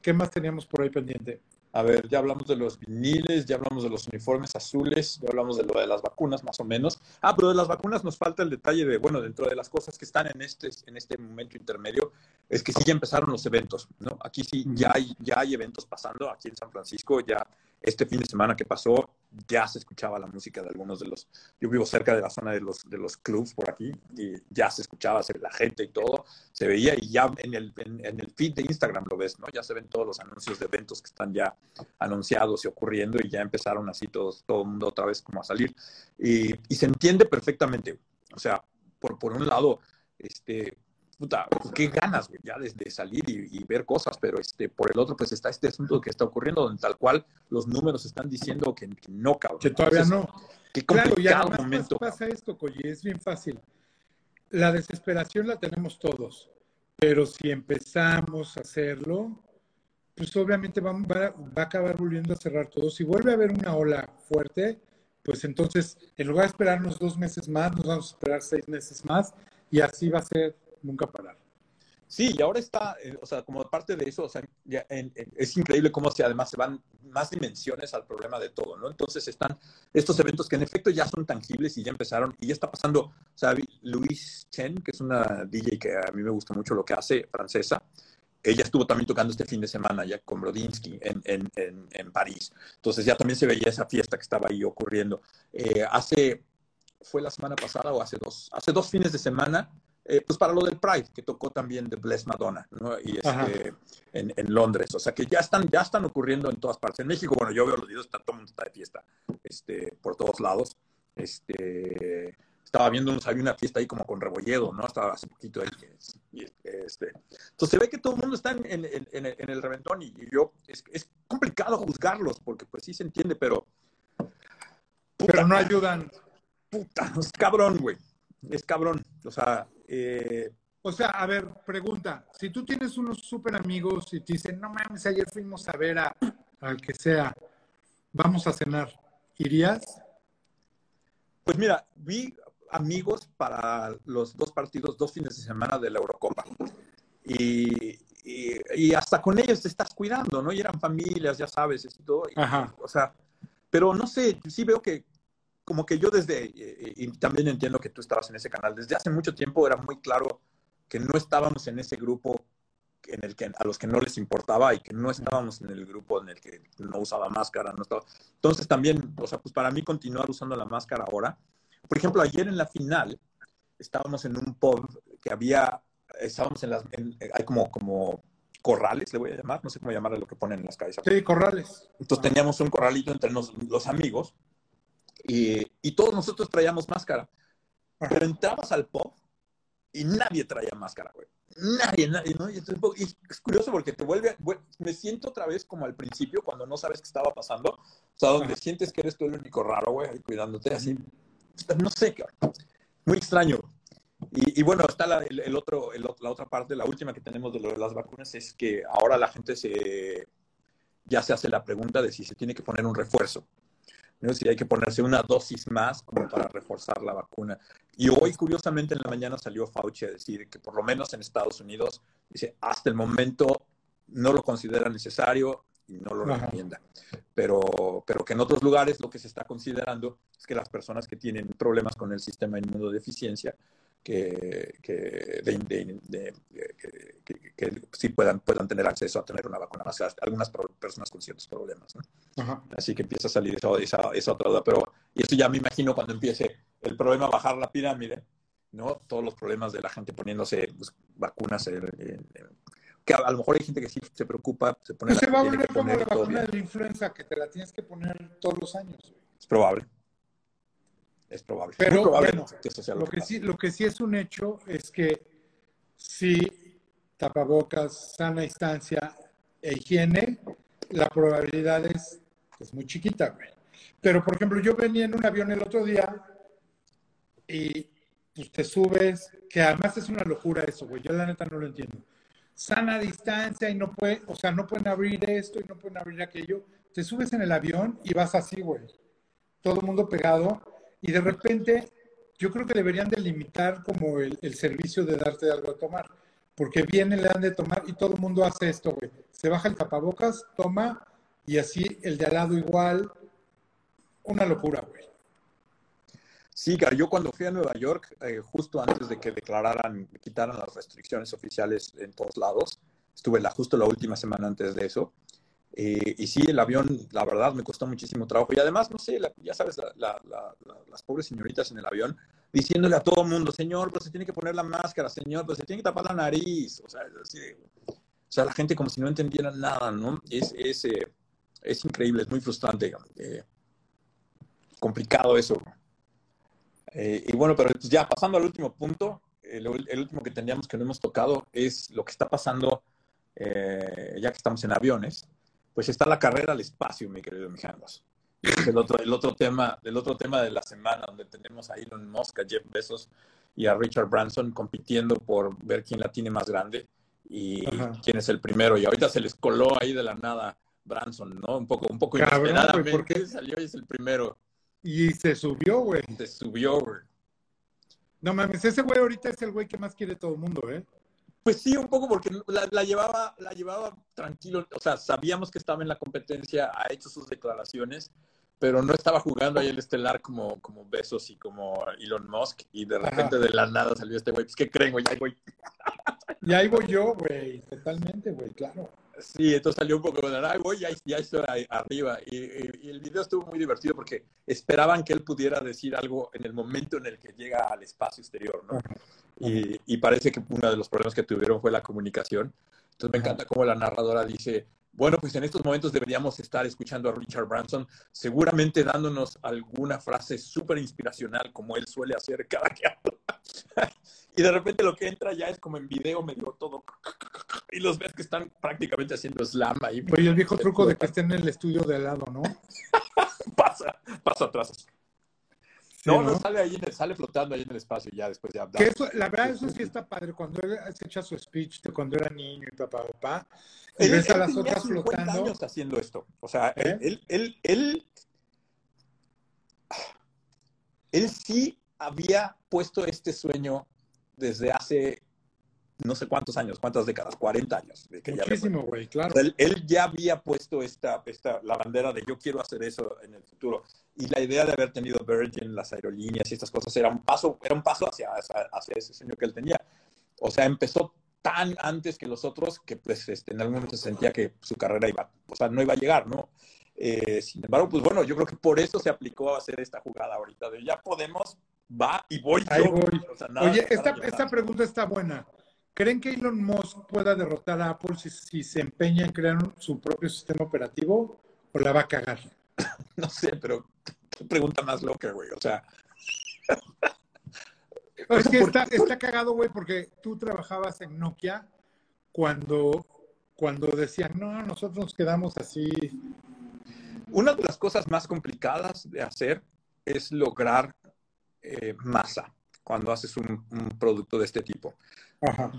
¿qué, más teníamos por ahí pendiente? A ver, ya hablamos de los viniles, ya hablamos de los uniformes azules, ya hablamos de lo de las vacunas más o menos. Ah, pero de las vacunas nos falta el detalle de, bueno, dentro de las cosas que están en este, en este momento intermedio, es que sí ya empezaron los eventos, ¿no? Aquí sí ya hay, ya hay eventos pasando, aquí en San Francisco ya este fin de semana que pasó ya se escuchaba la música de algunos de los, yo vivo cerca de la zona de los, de los clubs por aquí y ya se escuchaba la gente y todo, se veía y ya en el, en, el feed de Instagram lo ves, ¿no? Ya se ven todos los anuncios de eventos que están ya anunciados y ocurriendo y ya empezaron así todos, todo el mundo otra vez como a salir. Y, y se entiende perfectamente, o sea, por, por un lado, este, puta, pues, qué ganas, güey, ya de, salir y, ver cosas, pero este, por el otro, pues está este asunto que está ocurriendo, donde tal cual los números están diciendo que, no, cabrón. Que todavía no. Qué claro, ya momento. pasa esto, Coye, es bien fácil. La desesperación la tenemos todos, pero si empezamos a hacerlo, pues obviamente va, va, a acabar volviendo a cerrar todo. Si vuelve a haber una ola fuerte, pues entonces, en lugar de esperarnos dos meses más, nos vamos a esperar seis meses más y así va a ser nunca parar. Sí, y ahora está, eh, o sea, como parte de eso, o sea, ya es increíble cómo se, además se van más dimensiones al problema de todo, ¿no? Entonces están estos eventos que en efecto ya son tangibles y ya empezaron, y ya está pasando, o sea, Luis Chen, que es una DJ que a mí me gusta mucho lo que hace, francesa, ella estuvo también tocando este fin de semana ya con Brodinsky en, en, en, París. Entonces ya también se veía esa fiesta que estaba ahí ocurriendo. Eh, hace, fue la semana pasada o hace dos, hace dos fines de semana, eh, pues para lo del Pride, que tocó también de Bless Madonna, ¿no? Y este, en, en, Londres. O sea que ya están, ya están ocurriendo en todas partes. En México, bueno, yo veo los videos, está, todo el mundo está de fiesta este, por todos lados. Este, estaba viendo, había una fiesta ahí como con Rebolledo, ¿no? Estaba hace poquito ahí. Este. Entonces se ve que todo el mundo está en, en, en, el reventón y, yo, es, es, complicado juzgarlos porque pues sí se entiende, pero... pero no ayudan. Puta, es cabrón, güey. Es cabrón. O sea... Eh, o sea, a ver, pregunta, si tú tienes unos súper amigos y te dicen, no mames, ayer fuimos a ver a, al que sea, vamos a cenar, ¿irías? Pues mira, vi amigos para los dos partidos, dos fines de semana de la Eurocopa. Y, y, hasta con ellos te estás cuidando, ¿no? Y eran familias, ya sabes, y todo. o sea, pero no sé, sí veo que como que yo desde, y también entiendo que tú estabas en ese canal, desde hace mucho tiempo era muy claro que no estábamos en ese grupo en el que a los que no les importaba y que no estábamos en el grupo en el que no usaba máscara, no estaba. Entonces también, o sea, pues para mí continuar usando la máscara ahora por ejemplo, ayer en la final estábamos en un pub que había, estábamos en las, hay como, como corrales, le voy a llamar, no sé cómo llamarle lo que ponen en las calles. Sí, corrales. Entonces teníamos un corralito entre los amigos y, y, todos nosotros traíamos máscara. Pero entrabas al pub y nadie traía máscara, güey. Nadie, nadie, ¿no? Y, es curioso porque te vuelve, me siento otra vez como al principio cuando no sabes qué estaba pasando, o sea, donde sientes que eres tú el único raro, güey, cuidándote así no sé, muy extraño. Y, bueno, está la, el, otro, la otra parte, la última que tenemos de lo de las vacunas es que ahora la gente se, ya se hace la pregunta de si se tiene que poner un refuerzo. ¿No? Si hay que ponerse una dosis más como para reforzar la vacuna. Y hoy, curiosamente, en la mañana salió Fauci a decir que por lo menos en Estados Unidos, dice, hasta el momento no lo considera necesario, y no lo recomienda. Pero, pero que en otros lugares lo que se está considerando es que las personas que tienen problemas con el sistema inmunodeficiencia, que, que, que, sí puedan, puedan tener acceso a tener una vacuna más, algunas personas con ciertos problemas. Así que empieza a salir esa, esa, otra duda. Pero, y eso ya me imagino cuando empiece el problema a bajar la pirámide, ¿no? Todos los problemas de la gente poniéndose pues, vacunas que a, lo mejor hay gente que sí se preocupa, se pone... Pues se va a volver como la vacuna de la influenza, que te la tienes que poner todos los años. Es probable. Es probable. Pero bueno, lo, que, sí, lo que sí es un hecho es que si tapabocas, sana distancia e higiene, la probabilidad es, es muy chiquita, güey. Pero, por ejemplo, yo venía en un avión el otro día y pues te subes, que además es una locura eso, güey. Yo la neta no lo entiendo sana distancia y no puede, o sea, no pueden abrir esto y no pueden abrir aquello. Te subes en el avión y vas así, güey. Todo el mundo pegado y de repente yo creo que deberían delimitar como el, servicio de darte algo a tomar. Porque viene, le dan de tomar y todo el mundo hace esto, güey. Se baja el tapabocas, toma y así el de al lado igual. Una locura, güey. Sí, yo cuando fui a Nueva York, eh, justo antes de que declararan, quitaran las restricciones oficiales en todos lados, estuve la, justo la última semana antes de eso, eh, y sí, el avión, la verdad, me costó muchísimo trabajo. Y además, no sé, ya sabes, las pobres señoritas en el avión diciéndole a todo el mundo, señor, pues se tiene que poner la máscara, señor, pues se tiene que tapar la nariz. O sea, o sea la gente como si no entendiera nada, ¿no? Es, es, eh, es increíble, es muy frustrante. complicado eso. Eh, y bueno, pero ya pasando al último punto, el, último que teníamos que no hemos tocado es lo que está pasando, eh, ya que estamos en aviones, pues está la carrera al espacio, mi querido Mijangos. El otro, el, otro tema, el otro tema de la semana, donde tenemos a Elon Musk, a Jeff Bezos y a Richard Branson compitiendo por ver quién la tiene más grande y quién es el primero. Y ahorita se les coló ahí de la nada Branson, ¿no? Un poco, un poco inesperadamente porque salió y es el primero. Y se subió, güey. Se subió, güey. No mames, ese güey ahorita es el güey que más quiere todo el mundo, ¿eh? Pues sí, un poco porque la, llevaba, la llevaba tranquilo, o sea, sabíamos que estaba en la competencia, ha hecho sus declaraciones, pero no estaba jugando ahí el estelar como, como Besos y como Elon Musk, y de repente de la nada salió este güey, pues ¿qué creen, güey? Ahí voy. Y ahí voy yo, güey, totalmente, güey, claro. Sí, entonces salió un poco de, ay, voy, ya, ya estoy arriba. Y, el video estuvo muy divertido porque esperaban que él pudiera decir algo en el momento en el que llega al espacio exterior, ¿no? Y, y, parece que uno de los problemas que tuvieron fue la comunicación. Entonces me encanta cómo la narradora dice, bueno, pues en estos momentos deberíamos estar escuchando a Richard Branson, seguramente dándonos alguna frase súper inspiracional como él suele hacer cada que habla. [LAUGHS] y de repente lo que entra ya es como en video medio todo. Y los ves que están prácticamente haciendo slam ahí. Oye, el viejo [LAUGHS] truco de que estén en el estudio de al lado, ¿no? pasa, pasa atrás. No, no, sale ahí, sale flotando ahí en el espacio y ya después ya. la verdad, eso sí está padre. Cuando él se echa su speech de cuando era niño y papá, papá, y ves a las otras flotando. años haciendo esto. O sea, ¿Eh? él, él, él, él, sí había puesto este sueño desde hace no sé cuántos años, cuántas décadas, 40 años. Muchísimo, güey, claro. Él, él, ya había puesto esta, esta, la bandera de yo quiero hacer eso en el futuro. Y la idea de haber tenido Virgin, las aerolíneas y estas cosas era un paso, era un paso hacia, hacia ese sueño que él tenía. O sea, empezó tan antes que los otros que pues este, en algún momento se sentía que su carrera iba, o sea, no iba a llegar, ¿no? Eh, sin embargo, pues bueno, yo creo que por eso se aplicó a hacer esta jugada ahorita de ya podemos, va y voy yo. Oye, esta, esta, pregunta está buena. ¿Creen que Elon Musk pueda derrotar a Apple si, si se empeña en crear su propio sistema operativo o la va a cagar? [COUGHS] no sé, pero qué pregunta más loca, güey. O sea, [LAUGHS] es que está, está cagado, güey, porque tú trabajabas en Nokia cuando, cuando decían, no, nosotros nos quedamos así. Una de las cosas más complicadas de hacer es lograr eh, masa cuando haces un, producto de este tipo.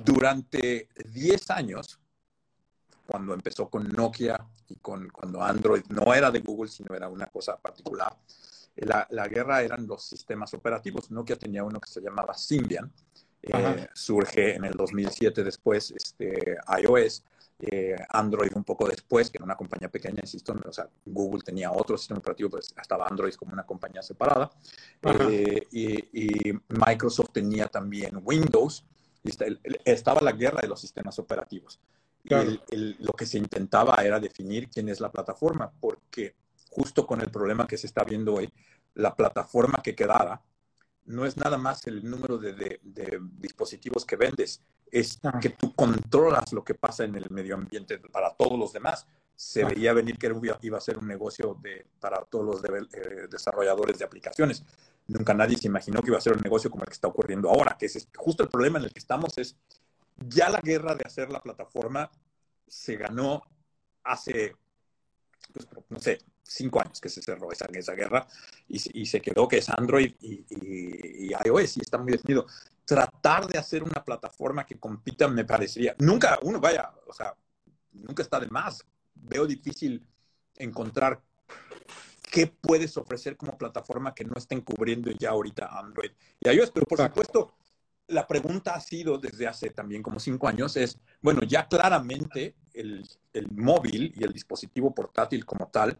Durante 10 años, cuando empezó con Nokia y con, cuando Android no era de Google, sino era una cosa particular, la, la, guerra eran los sistemas operativos. Nokia tenía uno que se llamaba Symbian. Eh, surge en el 2007 después este, iOS. Eh, Android un poco después, que era una compañía pequeña, insisto, o sea, Google tenía otro sistema operativo, pues estaba Android como una compañía separada, eh, y, Microsoft tenía también Windows, y estaba la guerra de los sistemas operativos. Lo que se intentaba era definir quién es la plataforma, porque justo con el problema que se está viendo hoy, la plataforma que quedara no es nada más el número de, dispositivos que vendes, es ah. que tú controlas lo que pasa en el medio ambiente para todos los demás. Se ah. veía venir que iba a ser un negocio de, para todos los eh, desarrolladores de aplicaciones. Nunca nadie se imaginó que iba a ser un negocio como el que está ocurriendo ahora, que es justo el problema en el que estamos es ya la guerra de hacer la plataforma se ganó hace, pues, no sé, cinco años que se cerró esa, esa guerra y, se quedó que es Android y, iOS y está muy definido. Tratar de hacer una plataforma que compita me parecería, nunca, uno vaya, o sea, nunca está de más. Veo difícil encontrar qué puedes ofrecer como plataforma que no estén cubriendo ya ahorita Android y iOS, pero por supuesto, la pregunta ha sido desde hace también como cinco años es, bueno, ya claramente el, el móvil y el dispositivo portátil como tal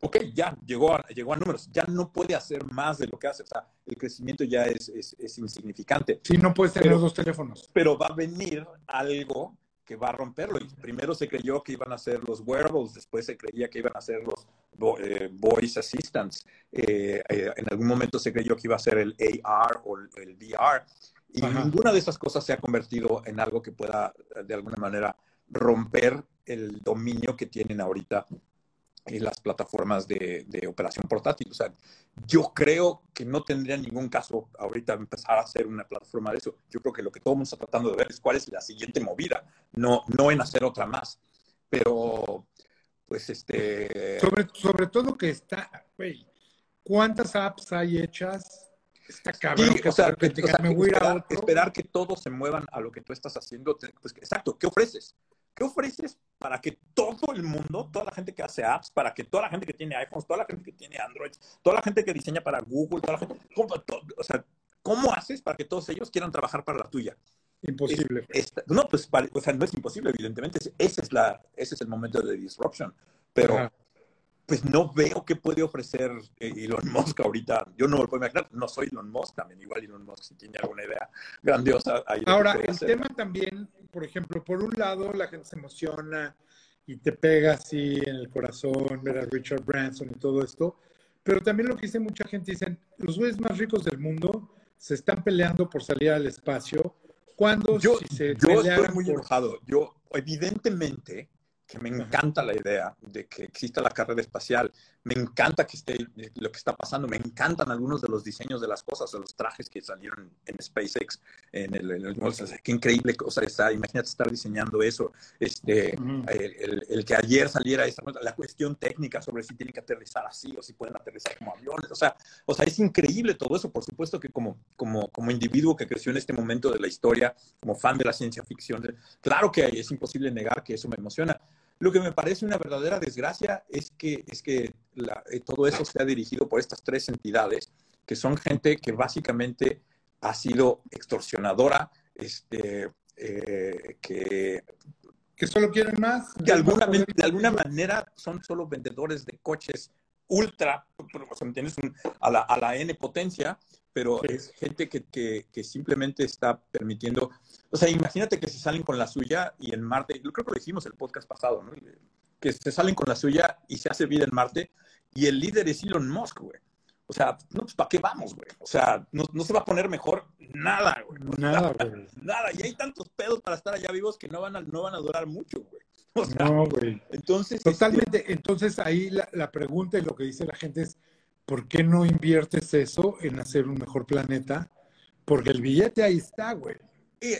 ok, ya llegó a, llegó a números, ya no puede hacer más de lo que hace, o sea, el crecimiento ya es, es, insignificante. Sí, no puedes tener los dos teléfonos. Pero va a venir algo que va a romperlo. Y primero se creyó que iban a ser los wearables, después se creía que iban a ser los eh, voice assistants, eh, eh, en algún momento se creyó que iba a ser el AR o el, VR, y ninguna de esas cosas se ha convertido en algo que pueda de alguna manera romper el dominio que tienen ahorita las plataformas de, operación portátil. O sea, yo creo que no tendría ningún caso ahorita empezar a hacer una plataforma de eso. Yo creo que lo que todo el mundo está tratando de ver es cuál es la siguiente movida, no, no en hacer otra más. Pero, pues, este... Sobre, sobre todo que está, güey, ¿cuántas apps hay hechas? Está cabrón. o sea, esperar, esperar, que todos se muevan a lo que tú estás haciendo. Pues, exacto, ¿qué ofreces? ¿Qué ofreces para que todo el mundo, toda la gente que hace apps, para que toda la gente que tiene iPhones, toda la gente que tiene Android, toda la gente que diseña para Google, toda la gente, o sea, ¿cómo haces para que todos ellos quieran trabajar para la tuya? Imposible. no, pues, o sea, no es imposible, evidentemente. Ese es, la, ese es el momento de disruption. Pero, pues no veo qué puede ofrecer eh, Elon Musk ahorita. Yo no lo puedo imaginar, no soy Elon Musk, también igual Elon Musk si tiene alguna idea grandiosa. Ahí Ahora, el tema también, por ejemplo, por un lado la gente se emociona y te pega así en el corazón ver a Richard Branson y todo esto, pero también lo que dice mucha gente, dicen, los güeyes más ricos del mundo se están peleando por salir al espacio, cuando yo, se yo estoy muy enojado. Yo, evidentemente, que me encanta la idea de que exista la carrera espacial, me encanta que esté lo que está pasando, me encantan algunos de los diseños de las cosas, de los trajes que salieron en SpaceX, en el, en qué increíble cosa está, imagínate estar diseñando eso, este, el, el, que ayer saliera esa, la cuestión técnica sobre si tienen que aterrizar así o si pueden aterrizar como aviones, o sea, o sea, es increíble todo eso, por supuesto que como, como, como individuo que creció en este momento de la historia, como fan de la ciencia ficción, claro que es imposible negar que eso me emociona, lo que me parece una verdadera desgracia es que, es que eh, todo eso se ha dirigido por estas tres entidades, que son gente que básicamente ha sido extorsionadora, este, eh, que, que solo quieren más. Que alguna, de alguna manera son solo vendedores de coches ultra, o sea, tienes a, la, a la N potencia, pero es gente que, que, que, simplemente está permitiendo, o sea, imagínate que se salen con la suya y en Marte, yo creo que lo dijimos el podcast pasado, ¿no? Que se salen con la suya y se hace vida en Marte y el líder es Elon Musk, güey. O sea, no, pues, ¿para qué vamos, güey? O sea, no, no, se va a poner mejor nada, güey. Nada, güey. Nada. Y hay tantos pedos para estar allá vivos que no van a, no van a durar mucho, güey. O sea, no, güey. Entonces. Este Totalmente. Entonces, ahí la, la pregunta y lo que dice la gente es: ¿por qué no inviertes eso en hacer un mejor planeta? Porque el billete ahí está, güey.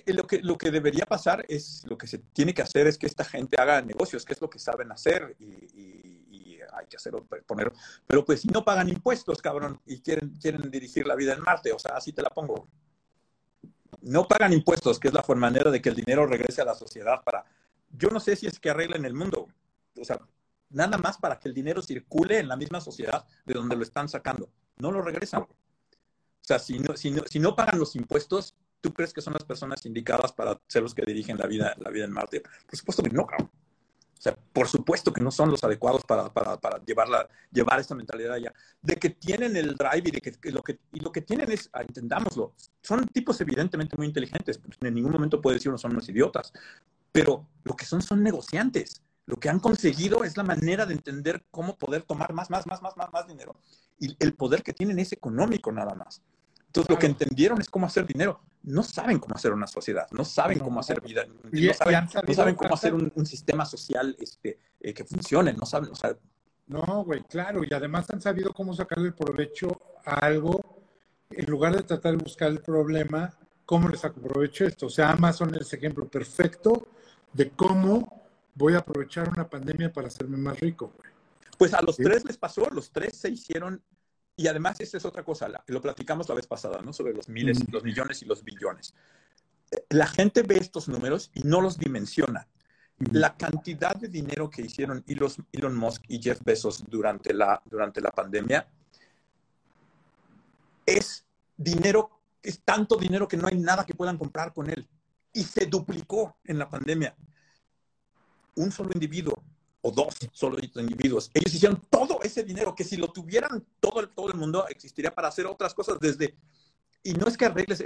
Lo que, lo que debería pasar es, lo que se tiene que hacer es que esta gente haga negocios, que es lo que saben hacer y, hay que hacerlo, poner, pero pues si no pagan impuestos, cabrón, y quieren, quieren dirigir la vida en Marte, o sea, así te la pongo. No pagan impuestos, que es la manera de que el dinero regrese a la sociedad para, yo no sé si es que arreglen el mundo, o sea, nada más para que el dinero circule en la misma sociedad de donde lo están sacando. No lo regresan. O sea, si no, si no, si no pagan los impuestos, ¿tú crees que son las personas indicadas para ser los que dirigen la vida, la vida en Marte? Por supuesto que no, cabrón. O sea, por supuesto que no son los adecuados para, para, para llevarla, llevar esta mentalidad allá. De que tienen el drive y de que, lo, que, y lo que tienen es, ah, entendámoslo, son tipos evidentemente muy inteligentes. En ningún momento puede decir uno son unos idiotas. Pero lo que son son negociantes lo que han conseguido es la manera de entender cómo poder tomar más, más, más, más, más, más dinero. Y el poder que tienen es económico nada más. Entonces, lo que entendieron es cómo hacer dinero. No saben cómo hacer una sociedad, no saben cómo hacer vida, no saben, no saben cómo hacer un, sistema social este, eh, que funcione, no saben, o sea, No, güey, claro, y además han sabido cómo sacarle provecho a algo, en lugar de tratar de buscar el problema, cómo le saco provecho esto. O sea, Amazon es el ejemplo perfecto de cómo voy a aprovechar una pandemia para hacerme más rico, Pues a los tres les pasó, los tres se hicieron, y además esa es otra cosa, lo platicamos la vez pasada, ¿no? Sobre los miles, los millones y los billones. La gente ve estos números y no los dimensiona. La cantidad de dinero que hicieron Elon Musk y Jeff Bezos durante la, durante la pandemia es dinero, es tanto dinero que no hay nada que puedan comprar con él. Y se duplicó en la pandemia un solo individuo o dos solo individuos. Ellos hicieron todo ese dinero que si lo tuvieran todo el, todo el mundo existiría para hacer otras cosas desde... Y no es que arregles,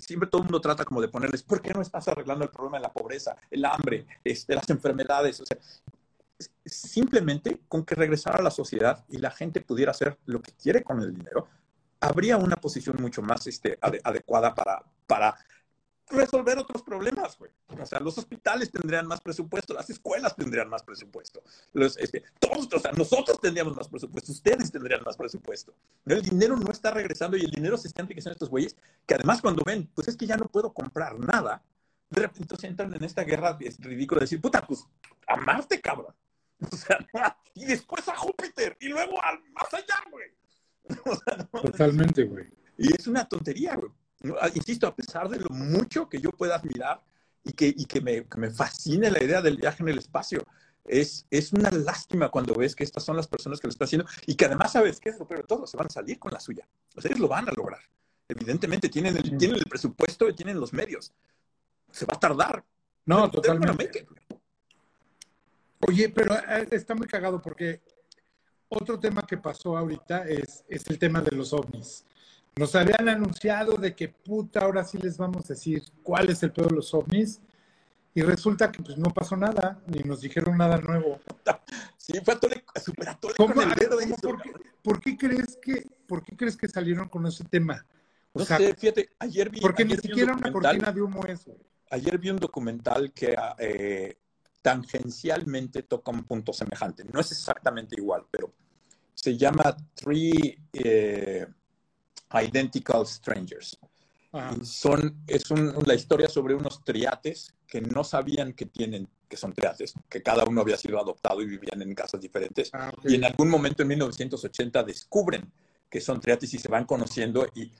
siempre todo el mundo trata como de ponerles, ¿por qué no estás arreglando el problema de la pobreza, el hambre, este, las enfermedades? O sea, simplemente con que regresara a la sociedad y la gente pudiera hacer lo que quiere con el dinero, habría una posición mucho más este, adecuada para, para resolver otros problemas, güey. O sea, los hospitales tendrían más presupuesto, las escuelas tendrían más presupuesto, los, este, todos, o sea, nosotros tendríamos más presupuesto, ustedes tendrían más presupuesto. El dinero no está regresando y el dinero se está enriqueciendo estos güeyes que además cuando ven, pues es que ya no puedo comprar nada, de repente entonces entran en esta guerra, es ridículo decir, puta, pues a Marte, cabrón. [LAUGHS] O sea, y después a Júpiter y luego al más allá, güey. [LAUGHS] Totalmente, güey. Y es una tontería, güey. Ah, insisto, a pesar de lo mucho que yo pueda admirar y que, y que, me, que me fascine la idea del viaje en el espacio, es, es una lástima cuando ves que estas son las personas que lo están haciendo y que además sabes que es lo peor de todo, se van a salir con la suya. O sea, ellos lo van a lograr. Evidentemente tienen el, tienen el presupuesto y tienen los medios. Se va a tardar. No, totalmente. Oye, pero eh, está muy cagado porque otro tema que pasó ahorita es, es el tema de los ovnis. Nos habían anunciado de que puta, ahora sí les vamos a decir cuál es el peor de los ovnis. Y resulta que pues no pasó nada, ni nos dijeron nada nuevo. Sí, fue super ¿Por, qué, crees que, ¿Por qué crees que salieron con ese tema? O no sé, fíjate, ayer vi. Porque ni siquiera una cortina de humo es, Ayer vi un documental que eh, tangencialmente toca un punto semejante. No es exactamente igual, pero se llama Three eh, Identical Strangers. Son, es la historia sobre unos triates que no sabían que tienen, que son triates, que cada uno había sido adoptado y vivían en casas diferentes. Ah, y en algún momento en 1980 descubren que son triates y se van conociendo y,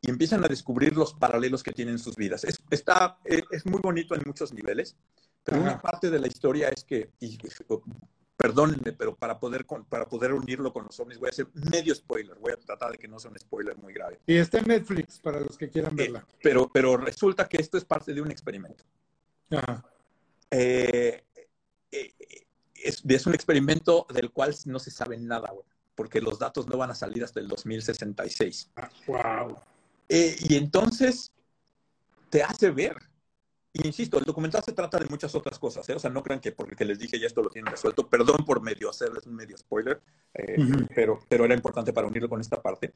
y empiezan a descubrir los paralelos que tienen en sus vidas. Es, está, es, muy bonito en muchos niveles, pero una parte de la historia es que, perdónenme, pero para poder, para poder unirlo con los ovnis voy a hacer medio spoiler, voy a tratar de que no sea un spoiler muy grave. Y está en Netflix para los que quieran eh, verla. pero, pero resulta que esto es parte de un experimento. Eh, eh, es, es, un experimento del cual no se sabe nada, porque los datos no van a salir hasta el 2066. wow. y entonces te hace ver insisto, el documental se trata de muchas otras cosas, ¿eh? o sea, no crean que porque les dije ya esto lo tienen resuelto, perdón por medio hacerles un medio spoiler, eh, pero, pero era importante para unirlo con esta parte.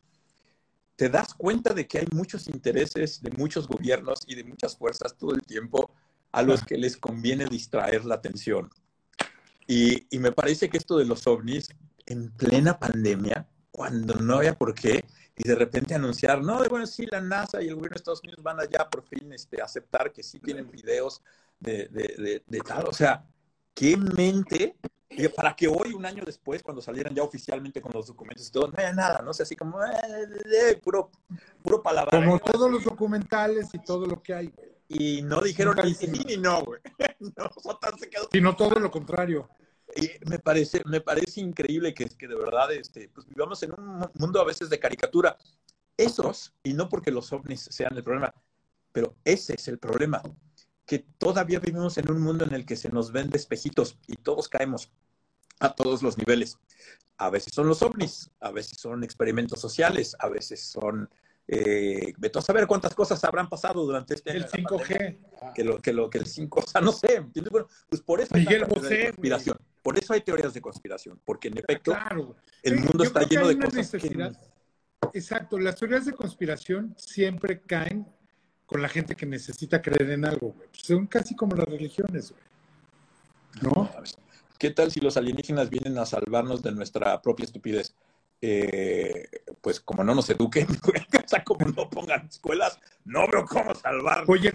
Te das cuenta de que hay muchos intereses de muchos gobiernos y de muchas fuerzas todo el tiempo a los que les conviene distraer la atención. Y, y me parece que esto de los ovnis en plena pandemia, cuando no había por qué, y de repente anunciar, no, bueno, sí, la NASA y el gobierno de Estados Unidos van allá por fin este, aceptar que sí tienen videos de, de, de, tal. O sea, qué mente para que hoy, un año después, cuando salieran ya oficialmente con los documentos y todo, no haya nada, ¿no? sé, así como, eh, puro, puro palabra. Como todos los documentales y todo lo que hay, Y no dijeron ni sí ni no, güey. [LAUGHS] No, se quedó. Sino todo lo contrario. Y me parece, me parece increíble que, que de verdad este, pues vivamos en un mundo a veces de caricatura. Esos, y no porque los ovnis sean el problema, pero ese es el problema, que todavía vivimos en un mundo en el que se nos ven espejitos y todos caemos a todos los niveles. A veces son los ovnis, a veces son experimentos sociales, a veces son eh, a saber cuántas cosas habrán pasado durante este año. El 5G. Que lo, que lo que el 5, o sea, no sé. Bueno, pues por eso Miguel Bosé, conspiración. Por eso hay teorías de conspiración, porque en efecto el mundo está lleno de cosas que... Exacto, las teorías de conspiración siempre caen con la gente que necesita creer en algo, güey. Son casi como las religiones, güey. ¿No? ¿Qué tal si los alienígenas vienen a salvarnos de nuestra propia estupidez? Eh, pues como no nos eduquen, [LAUGHS] o sea, como no pongan escuelas, no veo cómo salvar. Oye,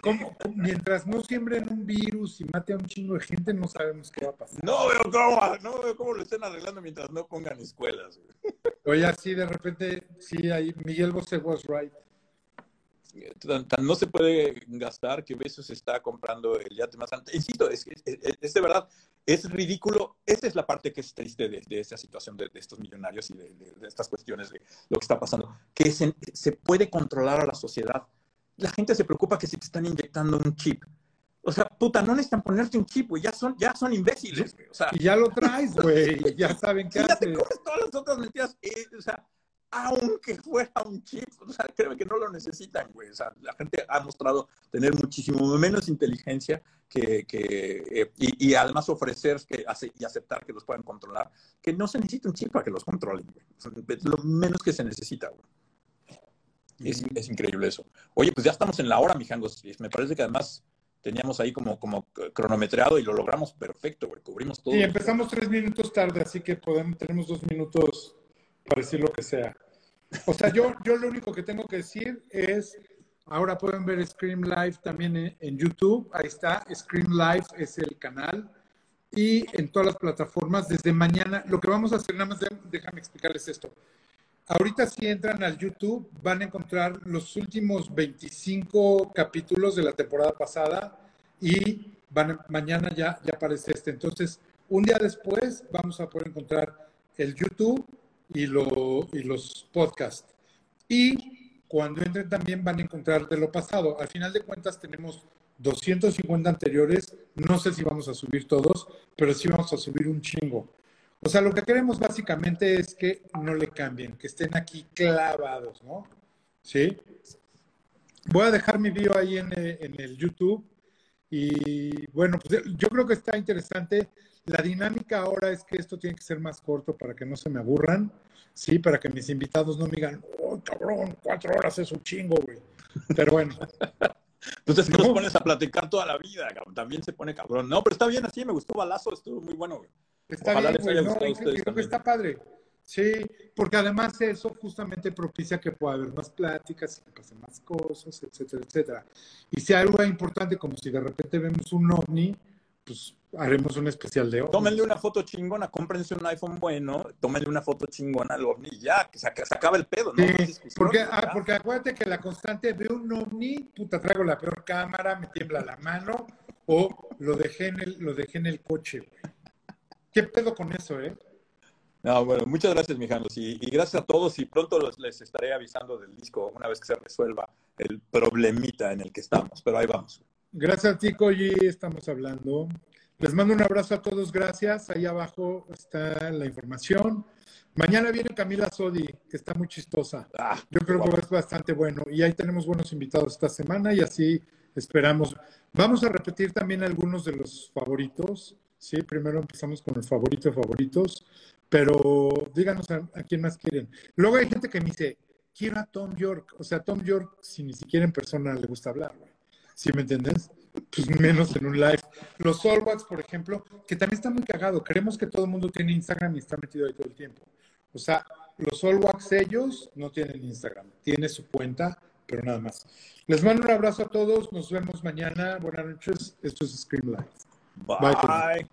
mientras no siembren un virus y mate a un chingo de gente, no sabemos qué va a pasar. No veo cómo, no veo cómo lo estén arreglando mientras no pongan escuelas. Oye, así de repente, sí, ahí Miguel Bosé was right no se puede gastar que Besos está comprando el yate más antes. Insisto, es, de verdad, es ridículo. Esa es la parte que es triste de, de esta situación de, estos millonarios y de, estas cuestiones de lo que está pasando, que se, se, puede controlar a la sociedad. La gente se preocupa que si te están inyectando un chip. O sea, puta, no necesitan ponerte un chip, güey. Ya son, ya son imbéciles, O sea, y ya lo traes, güey. ya saben qué [LAUGHS] Ya te todas las otras mentiras. Eh, o sea, aunque fuera un chip, o sea, créeme que no lo necesitan, güey. O sea, la gente ha mostrado tener muchísimo menos inteligencia que, que eh, y, además ofrecer que, y aceptar que los puedan controlar, que no se necesita un chip para que los controlen, güey. es lo menos que se necesita, güey. Es, es, increíble eso. Oye, pues ya estamos en la hora, mijangos. Me parece que además teníamos ahí como, como cronometreado y lo logramos perfecto, güey. Cubrimos todo. Y empezamos tres minutos tarde, así que podemos, tenemos dos minutos para decir lo que sea. O sea, yo, yo lo único que tengo que decir es, ahora pueden ver Scream Live también en, YouTube, ahí está, Scream Live es el canal, y en todas las plataformas desde mañana. Lo que vamos a hacer, nada más déjame explicarles esto. Ahorita si entran al YouTube van a encontrar los últimos 25 capítulos de la temporada pasada y van mañana ya, ya aparece este. Entonces, un día después vamos a poder encontrar el YouTube y, lo, y los podcasts. Y cuando entren también van a encontrar de lo pasado. Al final de cuentas tenemos 250 anteriores. No sé si vamos a subir todos, pero sí vamos a subir un chingo. O sea, lo que queremos básicamente es que no le cambien, que estén aquí clavados, ¿no? ¿Sí? Voy a dejar mi video ahí en, en el YouTube. Y bueno, pues yo creo que está interesante. La dinámica ahora es que esto tiene que ser más corto para que no se me aburran, sí, para que mis invitados no me digan, oh, cabrón, cuatro horas es un chingo, güey. Pero bueno. Entonces no. nos pones a platicar toda la vida, cabrón. También se pone cabrón. No, pero está bien así, me gustó Balazo, estuvo muy bueno, güey. Está bien, güey, no, creo, que está padre. Sí, porque además eso justamente propicia que pueda haber más pláticas, que pasen más cosas, etcétera, etcétera. Y si algo importante, como si de repente vemos un ovni, pues haremos un especial de ovnis. Tómenle una foto chingona, cómprense un iPhone bueno, tómenle una foto chingona al ovni y ya, que se, acaba el pedo, ¿no? Sí, porque, ah, porque acuérdate que la constante ve un ovni, puta, traigo la peor cámara, me tiembla la mano, o lo dejé en el, lo dejé en el coche. ¿Qué pedo con eso, eh? No, bueno, muchas gracias, mijanos, y, y gracias a todos, y pronto les estaré avisando del disco una vez que se resuelva el problemita en el que estamos, pero ahí vamos. Gracias a ti, Koji, estamos hablando. Les mando un abrazo a todos, gracias. Ahí abajo está la información. Mañana viene Camila Sodi, que está muy chistosa. Ah, Yo creo que es bastante bueno. Y ahí tenemos buenos invitados esta semana y así esperamos. Vamos a repetir también algunos de los favoritos. Sí, primero empezamos con el favorito de favoritos, pero díganos a, quién más quieren. Luego hay gente que me dice, quiero a Tom York. O sea, Tom York, si ni siquiera en persona le gusta hablar. ¿Sí me entiendes? Pues menos en un live. Los Solwax, por ejemplo, que también está muy cagado. Creemos que todo el mundo tiene Instagram y está metido ahí todo el tiempo. O sea, los Solwax ellos no tienen Instagram. Tiene su cuenta, pero nada más. Les mando un abrazo a todos. Nos vemos mañana. Buenas noches. Esto es Scream Live. Bye. Bye.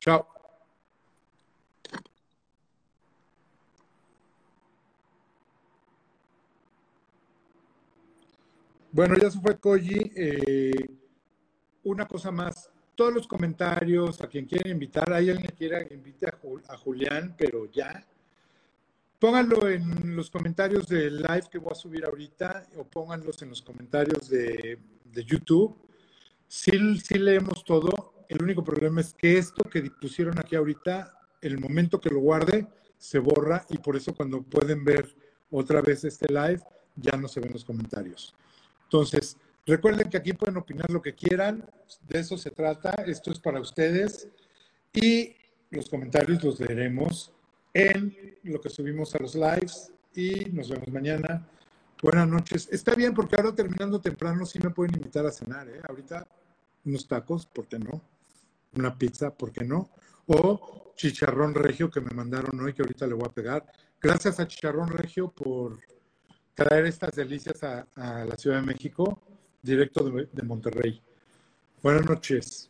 Chao. Bueno, ya se fue Koji. Eh, una cosa más. Todos los comentarios, a quien quiera invitar, hay alguien que quiera invite a, Julián, pero ya. Pónganlo en los comentarios del live que voy a subir ahorita o pónganlos en los comentarios de, YouTube. Sí, sí leemos todo. El único problema es que esto que pusieron aquí ahorita, el momento que lo guarde, se borra y por eso cuando pueden ver otra vez este live, ya no se ven los comentarios. Entonces, recuerden que aquí pueden opinar lo que quieran, de eso se trata, esto es para ustedes y los comentarios los leeremos en lo que subimos a los lives y nos vemos mañana. Buenas noches. Está bien porque ahora terminando temprano sí me pueden invitar a cenar, ¿eh? Ahorita unos tacos, ¿por qué no? Una pizza, ¿por qué no? O chicharrón regio que me mandaron hoy, que ahorita le voy a pegar. Gracias a Chicharrón Regio por traer estas delicias a, la Ciudad de México, directo de, de Monterrey. Buenas noches.